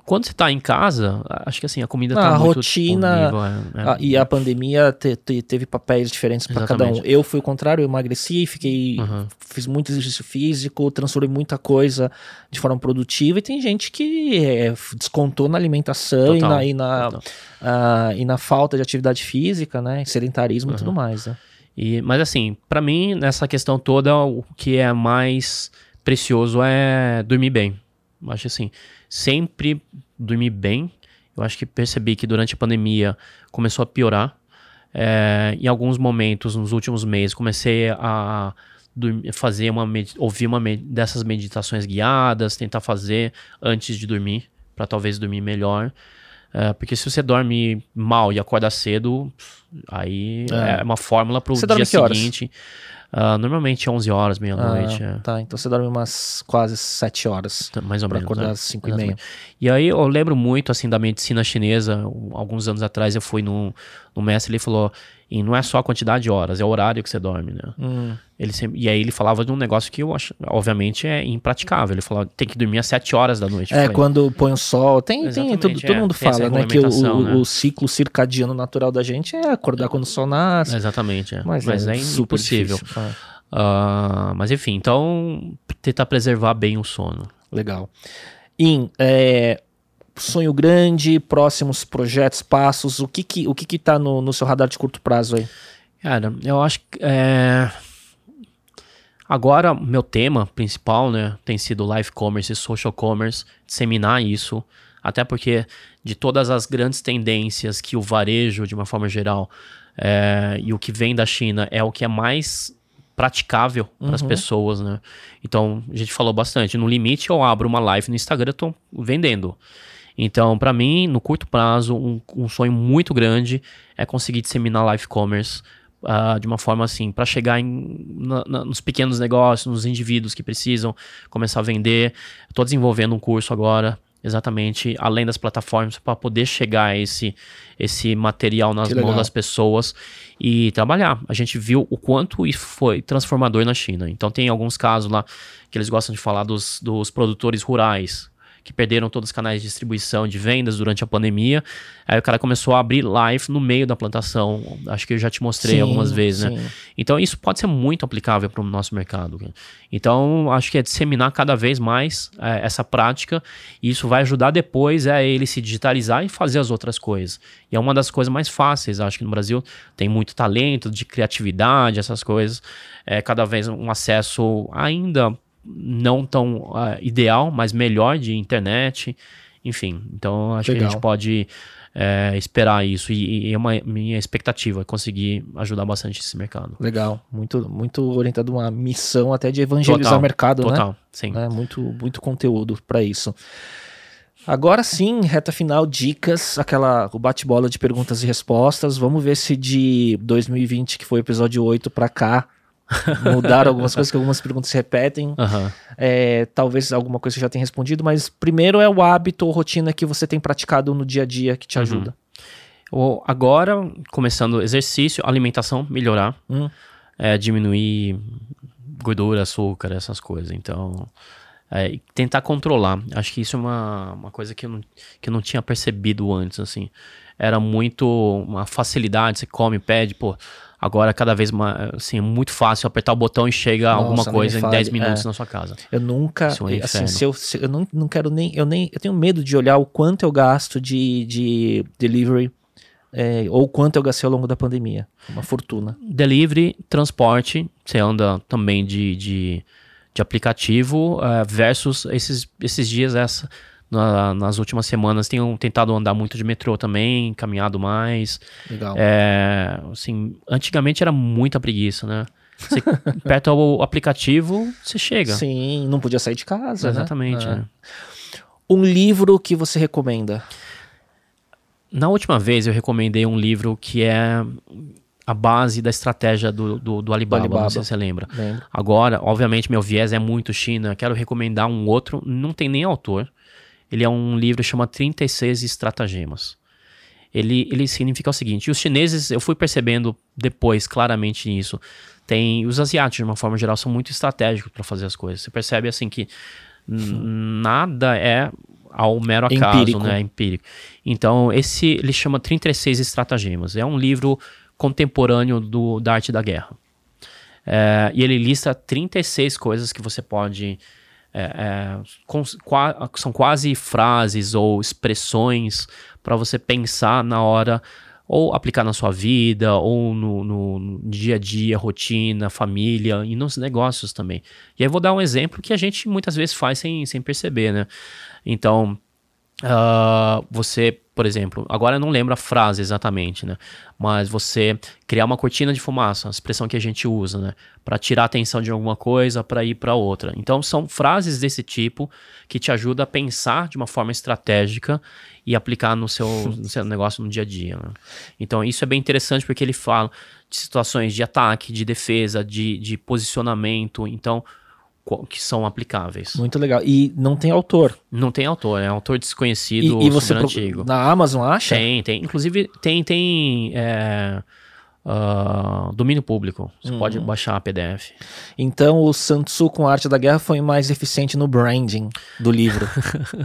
B: quando você está em casa, acho que assim, a comida está muito
A: rotina é, é. A, e a pandemia te, te, teve papéis diferentes para cada um. Eu fui o contrário, eu emagreci, fiquei, uhum. fiz muito exercício físico, transformei muita coisa de forma produtiva e tem gente que é, descontou na alimentação Total. e, na, e, na, uh, e na falta de atividade física, né, sedentarismo uhum. e tudo mais, né?
B: E, mas assim, para mim, nessa questão toda, o que é mais precioso é dormir bem. Acho assim, sempre dormi bem. Eu acho que percebi que durante a pandemia começou a piorar. É, em alguns momentos, nos últimos meses, comecei a fazer uma ouvir uma dessas meditações guiadas, tentar fazer antes de dormir, para talvez dormir melhor. É, porque se você dorme mal e acorda cedo, aí é, é uma fórmula para o dia seguinte. Uh, normalmente 11 horas, meia-noite. Ah,
A: é. Tá, então você dorme umas quase 7 horas.
B: Tá, mais ou
A: pra
B: menos.
A: acordar é. às 5 e meia.
B: E aí eu lembro muito, assim, da medicina chinesa. Alguns anos atrás eu fui no, no mestre, ele falou, e não é só a quantidade de horas, é o horário que você dorme, né? Hum. Ele sempre, e aí ele falava de um negócio que eu acho, obviamente, é impraticável. Ele falava, tem que dormir às 7 horas da noite.
A: É, quando põe o sol. Tem, tem tudo, todo é, mundo fala, né? Que o, né? o, ciclo circadiano natural da gente é acordar quando o sol nasce.
B: Exatamente, é. Mas, Mas é, é impossível. Uh, mas enfim, então tentar preservar bem o sono.
A: Legal. In, é, sonho grande, próximos projetos, passos, o que que, o que, que tá no, no seu radar de curto prazo aí?
B: Cara, eu acho que é... agora meu tema principal, né, tem sido live commerce e social commerce, disseminar isso, até porque de todas as grandes tendências que o varejo, de uma forma geral, é, e o que vem da China é o que é mais praticável uhum. para as pessoas, né? Então, a gente falou bastante. No limite, eu abro uma live no Instagram, estou vendendo. Então, para mim, no curto prazo, um, um, sonho muito grande é conseguir disseminar live commerce uh, de uma forma assim, para chegar em, na, na, nos pequenos negócios, nos indivíduos que precisam começar a vender. Estou desenvolvendo um curso agora exatamente além das plataformas para poder chegar a esse, esse material nas mãos das pessoas e trabalhar. A gente viu o quanto isso foi transformador na China. Então tem alguns casos lá que eles gostam de falar dos, dos produtores rurais, que perderam todos os canais de distribuição de vendas durante a pandemia. Aí o cara começou a abrir live no meio da plantação. Acho que eu já te mostrei sim, algumas vezes, né? sim. né? Então isso pode ser muito aplicável para o nosso mercado. Então acho que é disseminar cada vez mais é, essa prática e isso vai ajudar depois a ele se digitalizar e fazer as outras coisas. E é uma das coisas mais fáceis. Acho que no Brasil tem muito talento de criatividade, essas coisas. É cada vez um acesso ainda não tão uh, ideal, mas melhor de internet. Enfim, então acho Legal. que a gente pode é, esperar isso e, e é uma minha expectativa é conseguir ajudar bastante esse mercado.
A: Legal, muito muito orientado uma missão até de evangelizar total, o mercado,
B: total,
A: né?
B: sim.
A: É, muito muito conteúdo para isso. Agora sim, reta final, dicas, aquela o bate-bola de perguntas e respostas. Vamos ver se de 2020, que foi o episódio 8 para cá, mudaram algumas coisas, que algumas perguntas se repetem.
B: Uhum.
A: É, talvez alguma coisa você já tenha respondido, mas primeiro é o hábito ou rotina que você tem praticado no dia a dia que te uhum. ajuda.
B: Uhum. Agora, começando exercício, alimentação, melhorar,
A: hum.
B: é, diminuir gordura, açúcar, essas coisas. Então, é, tentar controlar. Acho que isso é uma, uma coisa que eu, não, que eu não tinha percebido antes, assim. Era muito uma facilidade, você come, pede, pô, Agora, cada vez mais, assim, é muito fácil apertar o botão e chega Nossa, alguma coisa em 10 minutos é. na sua casa.
A: Eu nunca, é um assim, se eu, se eu não, não quero nem, eu nem, eu tenho medo de olhar o quanto eu gasto de, de delivery é, ou quanto eu gastei ao longo da pandemia. Uma fortuna.
B: Delivery, transporte, você anda também de, de, de aplicativo uh, versus esses, esses dias, essa, na, nas últimas semanas tenho tentado andar muito de metrô também, caminhado mais.
A: Legal.
B: É, assim, antigamente era muita preguiça, né? Você aperta o aplicativo, você chega.
A: Sim, não podia sair de casa. Né?
B: Exatamente. Né?
A: É. Um livro que você recomenda?
B: Na última vez eu recomendei um livro que é a base da estratégia do, do, do Alibaba, Alibaba, não sei se você lembra.
A: Lembro.
B: Agora, obviamente, meu viés é muito China, quero recomendar um outro, não tem nem autor. Ele é um livro que chama 36 Estratagemas. Ele, ele significa o seguinte: os chineses, eu fui percebendo depois claramente isso. Tem os asiáticos, de uma forma geral, são muito estratégicos para fazer as coisas. Você percebe assim que nada é ao mero acaso, empírico. né? Empírico. Então, esse ele chama 36 Estratagemas. É um livro contemporâneo do, da arte da guerra. É, e ele lista 36 coisas que você pode é, é, com, qua, são quase frases ou expressões para você pensar na hora ou aplicar na sua vida, ou no, no, no, dia a dia, rotina, família e nos negócios também. E aí vou dar um exemplo que a gente muitas vezes faz sem, sem perceber, né? Então, uh, você por exemplo, agora eu não lembro a frase exatamente, né? Mas você criar uma cortina de fumaça, a expressão que a gente usa, né? Para tirar a atenção de alguma coisa para ir para outra. Então são frases desse tipo que te ajudam a pensar de uma forma estratégica e aplicar no seu, no seu negócio no dia a dia. Né? Então isso é bem interessante porque ele fala de situações de ataque, de defesa, de, de posicionamento. Então que são aplicáveis.
A: Muito legal. E não tem autor.
B: Não tem autor, é um autor desconhecido,
A: e, e você pro... antigo. Na Amazon acha?
B: Tem, tem. Inclusive tem, tem é, uh, domínio público. Você hum. pode baixar a PDF.
A: Então o Santsu com a Arte da Guerra foi mais eficiente no branding do livro.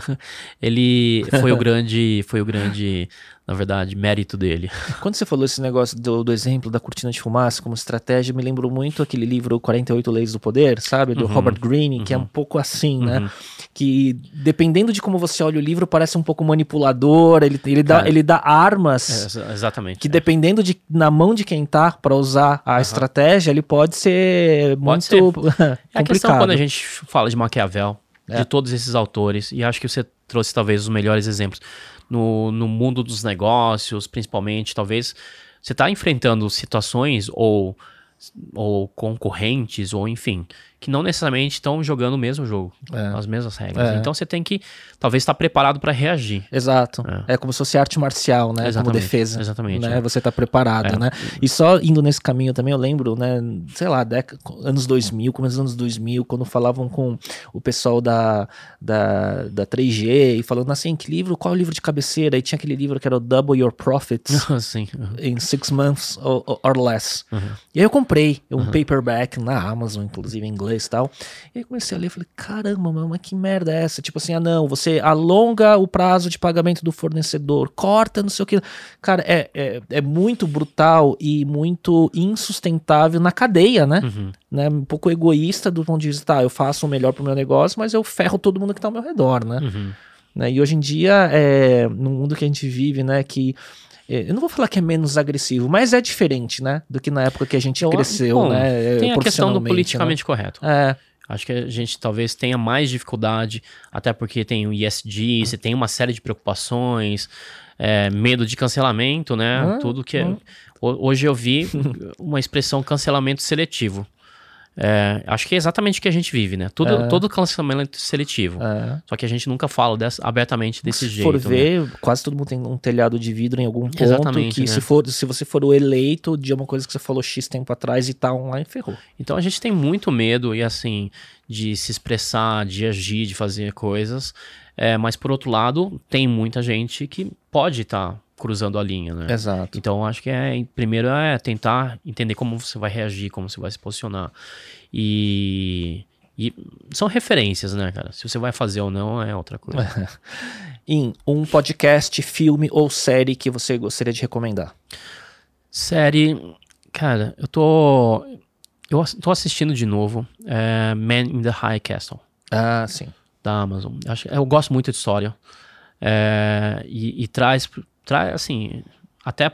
B: Ele foi o grande, foi o grande na verdade, mérito dele.
A: Quando você falou esse negócio do, do, exemplo da cortina de fumaça como estratégia, me lembrou muito aquele livro 48 Leis do Poder, sabe? Do uhum, Robert Greene, uhum. que é um uhum. pouco assim, né? Uhum. Que dependendo de como você olha o livro, parece um pouco manipulador, ele, ele, dá, ele dá armas.
B: É, exatamente.
A: Que é. dependendo de na mão de quem tá para usar a estratégia, ele pode ser pode muito ser.
B: é a questão quando a gente fala de Maquiavel, é. de todos esses autores, e acho que você trouxe talvez os melhores exemplos no, no mundo dos negócios, principalmente, talvez você está enfrentando situações ou, ou concorrentes, ou enfim, que não necessariamente estão jogando o mesmo jogo, é. as mesmas regras. É. Então você tem que, talvez, estar tá preparado para reagir.
A: Exato. É. é. como se fosse arte marcial, né? Exatamente. Como defesa.
B: Exatamente.
A: Né? É. Você está preparado, é. né? E só indo nesse caminho também, eu lembro, né? Sei lá, década, anos 2000, começo dos anos 2000, quando falavam com o pessoal da, da, da 3G e falando assim, que livro, qual o livro de cabeceira? E tinha aquele livro que era o Double Your Profits
B: Sim. Uhum.
A: in Six Months or, or Less. Uhum. E aí eu comprei um uhum. paperback na Amazon, inclusive em inglês inglês e tal. E aí comecei a ler e falei, caramba, mas que merda é essa? Tipo assim, ah não, você alonga o prazo de pagamento do fornecedor, corta não sei o que. Cara, é, é, é muito brutal e muito insustentável na cadeia, né? Uhum. né? Um pouco egoísta do ponto de vista, tá, eu faço o melhor pro meu negócio, mas eu ferro todo mundo que tá ao meu redor, né? Uhum. Né? E hoje em dia, é, no mundo que a gente vive, né, que eu não vou falar que é menos agressivo, mas é diferente, né? Do que na época que a gente eu, cresceu, bom, né?
B: Tem a questão do politicamente
A: né?
B: correto.
A: É.
B: Acho que a gente talvez tenha mais dificuldade, até porque tem o ISD, você tem uma série de preocupações, é, medo de cancelamento, né? Ah, Tudo que. É... Hoje eu vi uma expressão cancelamento seletivo. É, acho que é exatamente o que a gente vive, né? Tudo, é. Todo cancelamento seletivo. É. Só que a gente nunca fala dessa, abertamente desse se jeito.
A: Se for ver, né? quase todo mundo tem um telhado de vidro em algum ponto. Exatamente. Que né? se, for, se você for o eleito de uma coisa que você falou X tempo atrás e tá online, ferrou.
B: Então a gente tem muito medo, e assim, de se expressar, de agir, de fazer coisas. É, mas por outro lado, tem muita gente que pode estar. Tá cruzando a linha, né?
A: Exato.
B: Então acho que é primeiro é tentar entender como você vai reagir, como você vai se posicionar. E, e são referências, né, cara? Se você vai fazer ou não é outra coisa.
A: em um podcast, filme ou série que você gostaria de recomendar?
B: Série, cara, eu tô eu tô assistindo de novo é, Man in the High Castle.
A: Ah, sim.
B: Da Amazon. Eu gosto muito de história. É, e, e traz traz assim, até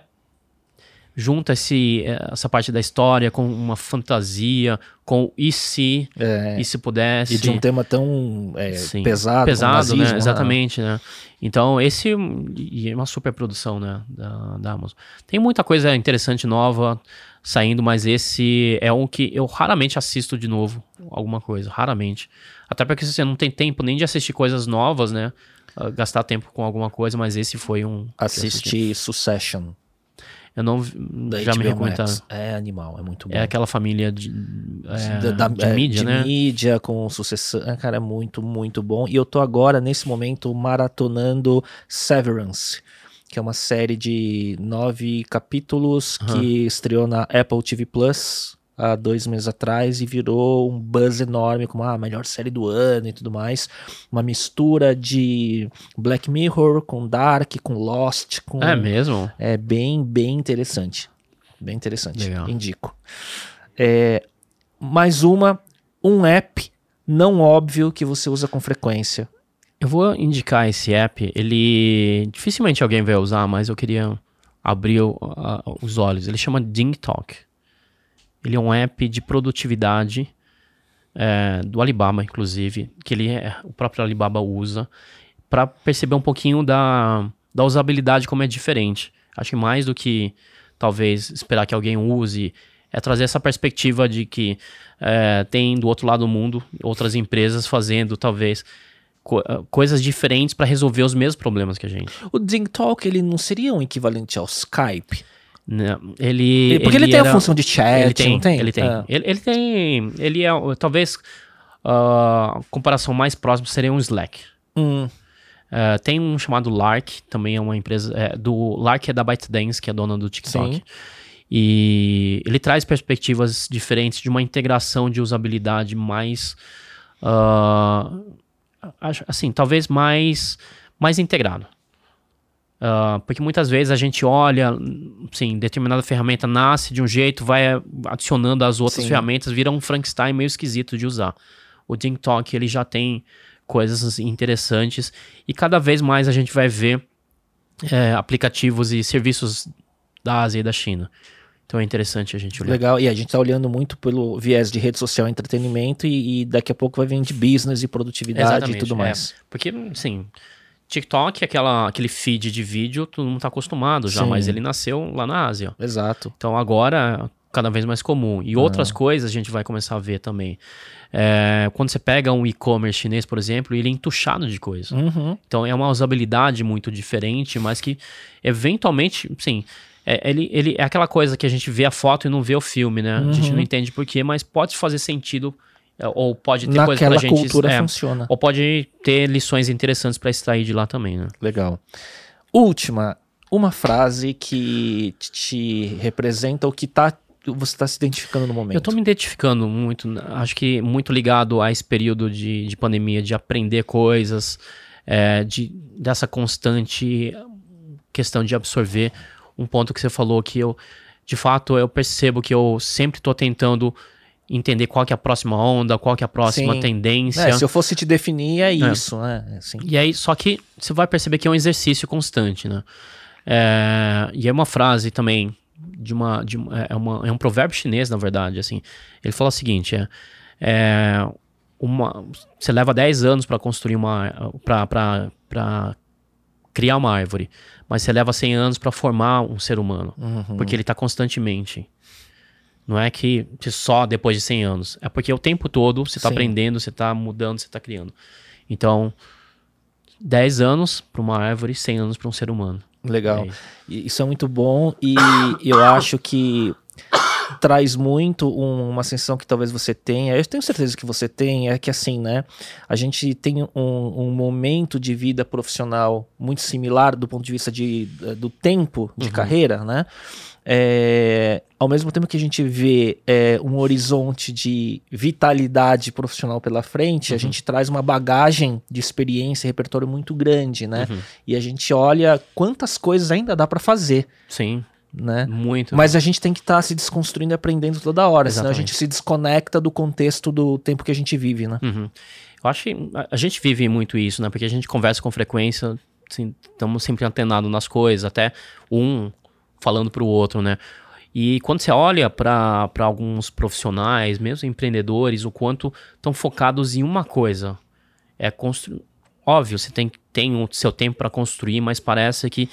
B: junta esse, essa parte da história com uma fantasia, com e se, é, e se pudesse.
A: E de um tema tão é, pesado.
B: Pesado, nazismo, né? Exatamente, né? Então, esse é uma super produção, né? Da, da Amazon. Tem muita coisa interessante nova saindo, mas esse é um que eu raramente assisto de novo, alguma coisa, raramente. Até porque você não tem tempo nem de assistir coisas novas, né? Uh, gastar tempo com alguma coisa, mas esse foi um.
A: Assistir Succession.
B: Eu não
A: da
B: já me recomendado.
A: É animal, é muito bom.
B: É aquela família de, é, da, de é, mídia,
A: de
B: né?
A: mídia com sucessão. É, cara, é muito, muito bom. E eu tô agora, nesse momento, maratonando Severance, que é uma série de nove capítulos uhum. que estreou na Apple TV Plus há dois meses atrás e virou um buzz enorme como ah, a melhor série do ano e tudo mais. Uma mistura de Black Mirror com Dark, com Lost. Com...
B: É mesmo?
A: É bem, bem interessante. Bem interessante. Legal. Indico. É, mais uma, um app não óbvio que você usa com frequência.
B: Eu vou indicar esse app. Ele dificilmente alguém vai usar, mas eu queria abrir uh, os olhos. Ele chama Ding Talk. Ele é um app de produtividade é, do Alibaba, inclusive, que ele é, o próprio Alibaba usa para perceber um pouquinho da, da usabilidade como é diferente. Acho que mais do que talvez esperar que alguém use é trazer essa perspectiva de que é, tem do outro lado do mundo outras empresas fazendo talvez co coisas diferentes para resolver os mesmos problemas que a gente.
A: O Ding Talk ele não seria um equivalente ao Skype?
B: Não, ele.
A: Porque ele, ele tem era, a função de chat,
B: ele tem,
A: não tem?
B: Ele tem. É. Ele, ele, tem. Ele é. Talvez uh, a comparação mais próxima seria um Slack.
A: Hum.
B: Uh, tem um chamado Lark, também é uma empresa. É, do Lark é da ByteDance, que é dona do TikTok. Sim. E ele traz perspectivas diferentes de uma integração de usabilidade mais. Uh, assim, talvez mais, mais integrado. Uh, porque muitas vezes a gente olha, sim, determinada ferramenta nasce de um jeito, vai adicionando as outras sim. ferramentas, vira um Frankenstein meio esquisito de usar. O TikTok ele já tem coisas interessantes e cada vez mais a gente vai ver é, aplicativos e serviços da Ásia e da China. Então é interessante a gente olhar.
A: Legal, e a gente está olhando muito pelo viés de rede social e entretenimento e, e, daqui a pouco vai vir de business e produtividade Exatamente, e tudo mais.
B: É, porque, sim, TikTok, aquela, aquele feed de vídeo, todo mundo está acostumado já, Sim. mas ele nasceu lá na Ásia.
A: Exato.
B: Então agora cada vez mais comum. E outras coisas a gente vai começar a ver também. É, quando você pega um e-commerce chinês, por exemplo, ele é entuchado de coisa.
A: Uhum.
B: Então é uma usabilidade muito diferente, mas que eventualmente, sim, é, ele, ele é aquela coisa que a gente vê a foto e não vê o filme, né? Uhum. A gente não uhum. entende porquê, mas pode fazer sentido é, ou pode ter
A: coisa pra gente. cultura é, funciona.
B: Ou pode ter lições interessantes para extrair de lá também, né?
A: Legal. Última, uma frase que te representa ou que tá, você está se identificando no momento.
B: Eu estou me identificando muito, acho que muito ligado a esse período de, de pandemia, de aprender coisas, é, de, dessa constante questão de absorver. Um ponto que você falou que eu, de fato, eu percebo que eu sempre estou tentando entender qual que é a próxima onda, qual que é a próxima Sim. tendência. É,
A: se eu fosse te definir, é, é. isso, né?
B: Assim. E aí, só que você vai perceber que é um exercício constante, né? É, e é uma frase também de uma, de, é, uma, é um provérbio chinês, na verdade, assim. Ele fala o seguinte, é, é uma, você leva 10 anos para construir uma, para criar uma árvore, mas você leva 100 anos para formar um ser humano, uhum. porque ele está constantemente não é que só depois de 100 anos. É porque o tempo todo você está aprendendo, você está mudando, você está criando. Então, 10 anos para uma árvore, 100 anos para um ser humano.
A: Legal. É isso. isso é muito bom e eu acho que traz muito um, uma sensação que talvez você tenha, eu tenho certeza que você tem, é que assim, né? A gente tem um, um momento de vida profissional muito similar do ponto de vista de, do tempo de uhum. carreira, né? É, ao mesmo tempo que a gente vê é, um horizonte de vitalidade profissional pela frente, uhum. a gente traz uma bagagem de experiência e repertório muito grande, né? Uhum. E a gente olha quantas coisas ainda dá para fazer.
B: Sim.
A: Né?
B: Muito.
A: Mas a gente tem que estar tá se desconstruindo e aprendendo toda hora, Exatamente. senão a gente se desconecta do contexto do tempo que a gente vive, né?
B: Uhum. Eu acho que a gente vive muito isso, né? Porque a gente conversa com frequência, assim, estamos sempre antenados nas coisas, até um falando para o outro, né? E quando você olha para alguns profissionais, mesmo empreendedores, o quanto estão focados em uma coisa, é construir. Óbvio, você tem, tem o seu tempo para construir, mas parece que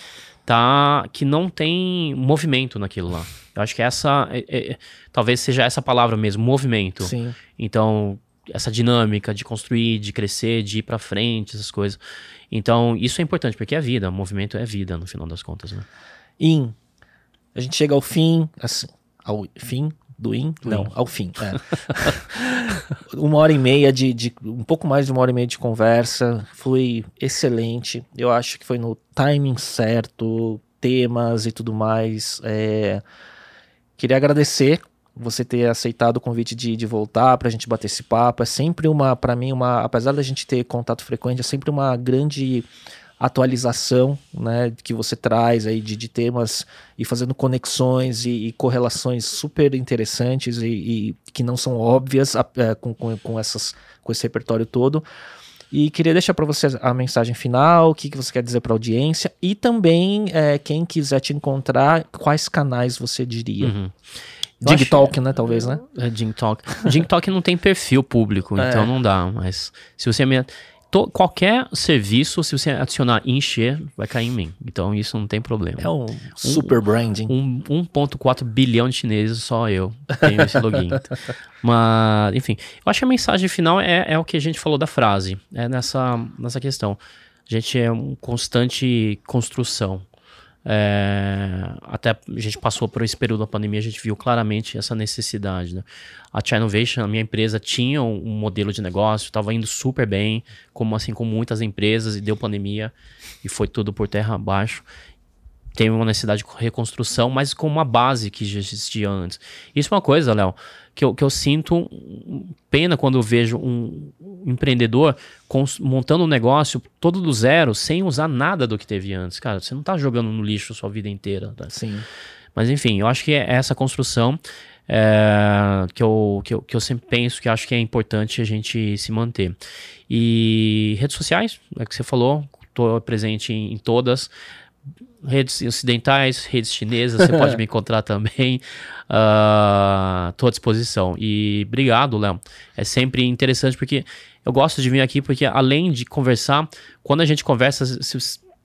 B: tá que não tem movimento naquilo lá. Eu acho que essa é, é, talvez seja essa palavra mesmo, movimento.
A: Sim.
B: Então, essa dinâmica de construir, de crescer, de ir para frente, essas coisas. Então, isso é importante porque é vida, movimento é vida no final das contas, né?
A: In a gente chega ao fim, assim, ao fim do IN? Não, ao fim. É. uma hora e meia de, de, Um pouco mais de uma hora e meia de conversa. Foi excelente. Eu acho que foi no timing certo, temas e tudo mais. É, queria agradecer você ter aceitado o convite de, de voltar para a gente bater esse papo. É sempre uma, para mim, uma. Apesar da gente ter contato frequente, é sempre uma grande atualização né, que você traz aí de, de temas e fazendo conexões e, e correlações super interessantes e, e, que não são óbvias é, com, com, com, essas, com esse repertório todo. E queria deixar para você a mensagem final, o que, que você quer dizer para a audiência e também é, quem quiser te encontrar, quais canais você diria. Uhum. Dig Talk, né? Talvez, né?
B: É, Dig Talk. Dig Talk não tem perfil público, é. então não dá. Mas se você me to, qualquer serviço, se você adicionar encher, vai cair em mim. Então isso não tem problema.
A: É um super branding.
B: Um, 1,4 bilhão de chineses, só eu tenho esse login. Mas, enfim, eu acho que a mensagem final é, é o que a gente falou da frase. É nessa, nessa questão. A gente é uma constante construção. É, até a gente passou por esse período da pandemia, a gente viu claramente essa necessidade. Né? A China Innovation, a minha empresa, tinha um modelo de negócio, estava indo super bem, como assim como muitas empresas, e deu pandemia e foi tudo por terra abaixo. Tem uma necessidade de reconstrução, mas com uma base que já existia antes. Isso é uma coisa, Léo, que eu, que eu sinto pena quando eu vejo um empreendedor montando um negócio todo do zero, sem usar nada do que teve antes. Cara, você não está jogando no lixo a sua vida inteira. Tá?
A: Sim.
B: Mas enfim, eu acho que é essa construção é, que, eu, que, eu, que eu sempre penso que acho que é importante a gente se manter. E redes sociais, é que você falou, estou presente em, em todas redes ocidentais, redes chinesas, você pode me encontrar também. Estou uh, à disposição. E obrigado, Léo. É sempre interessante porque eu gosto de vir aqui porque além de conversar, quando a gente conversa,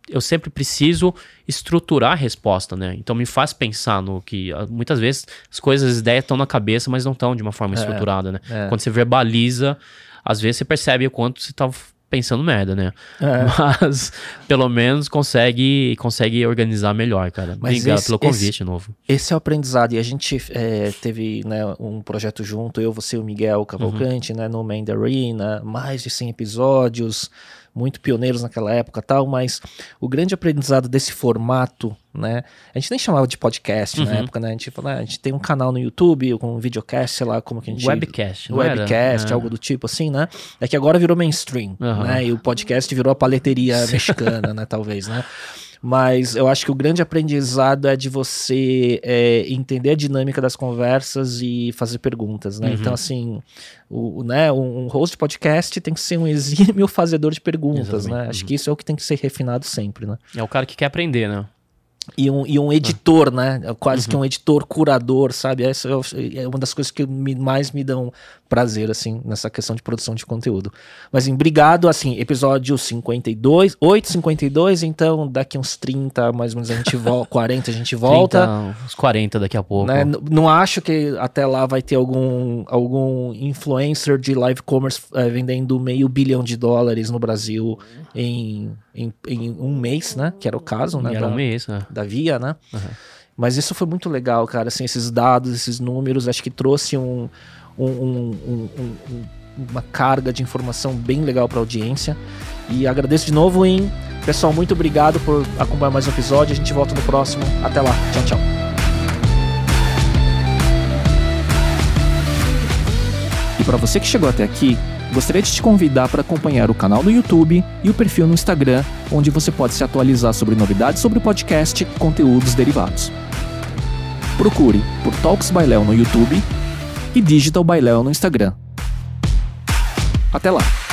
B: eu sempre preciso estruturar a resposta, né? Então me faz pensar no que ah, muitas vezes as coisas, as ideias estão na cabeça, mas não estão de uma forma é, estruturada, né? É. Quando você verbaliza, às vezes você percebe o quanto você está pensando merda, né? É. Mas pelo menos consegue consegue organizar melhor, cara. Mas Obrigado esse, pelo convite
A: esse,
B: novo.
A: Esse é o aprendizado. E a gente é, teve né, um projeto junto, eu, você e o Miguel Cavalcante, uhum. né, no Mandarina, mais de 100 episódios muito pioneiros naquela época tal, mas o grande aprendizado desse formato, né? A gente nem chamava de podcast uhum. na época, né? A gente falou, ah, a gente tem um canal no YouTube com um videocast, sei lá, como que a gente...
B: Webcast,
A: Webcast, algo do tipo assim, né? É que agora virou mainstream, uhum. né? E o podcast virou a paleteria mexicana, né? Talvez, né? Mas eu acho que o grande aprendizado é de você é, entender a dinâmica das conversas e fazer perguntas, né? Então, uhum. Então, assim, o, né, um host de podcast tem que ser um exímio fazedor de perguntas, Exatamente. né? Acho uhum. que isso é o que tem que ser refinado sempre, né?
B: É o cara que quer aprender, né?
A: e um, e um editor, né? Quase uhum. que um editor curador, sabe? Essa é, é uma das coisas que me, mais me dão prazer, assim, nessa questão de produção de conteúdo. Mas, obrigado, assim, episódio 52, 8, 52, então daqui uns 30, mais ou menos, a gente volta, 40 a gente volta. 30,
B: uns 40 daqui a pouco.
A: Né? Não acho que até lá vai ter algum, algum influencer de live commerce é, vendendo meio bilhão de dólares no Brasil em, em, em, um mês, né? Que era o caso, né?
B: Era
A: da,
B: um mês, né?
A: Da Via, né? Uhum. Mas isso foi muito legal, cara, assim, esses dados, esses números, acho que trouxe um, um, um, um uma carga de informação bem legal para a audiência. E agradeço de novo, em Pessoal, muito obrigado por acompanhar mais um episódio. A gente volta no próximo. Até lá. Tchau, tchau. E para você que chegou até aqui, gostaria de te convidar para acompanhar o canal no YouTube e o perfil no Instagram, onde você pode se atualizar sobre novidades sobre o podcast e conteúdos derivados. Procure por Talks by Léo no YouTube e Digital by Léo no Instagram. Até lá!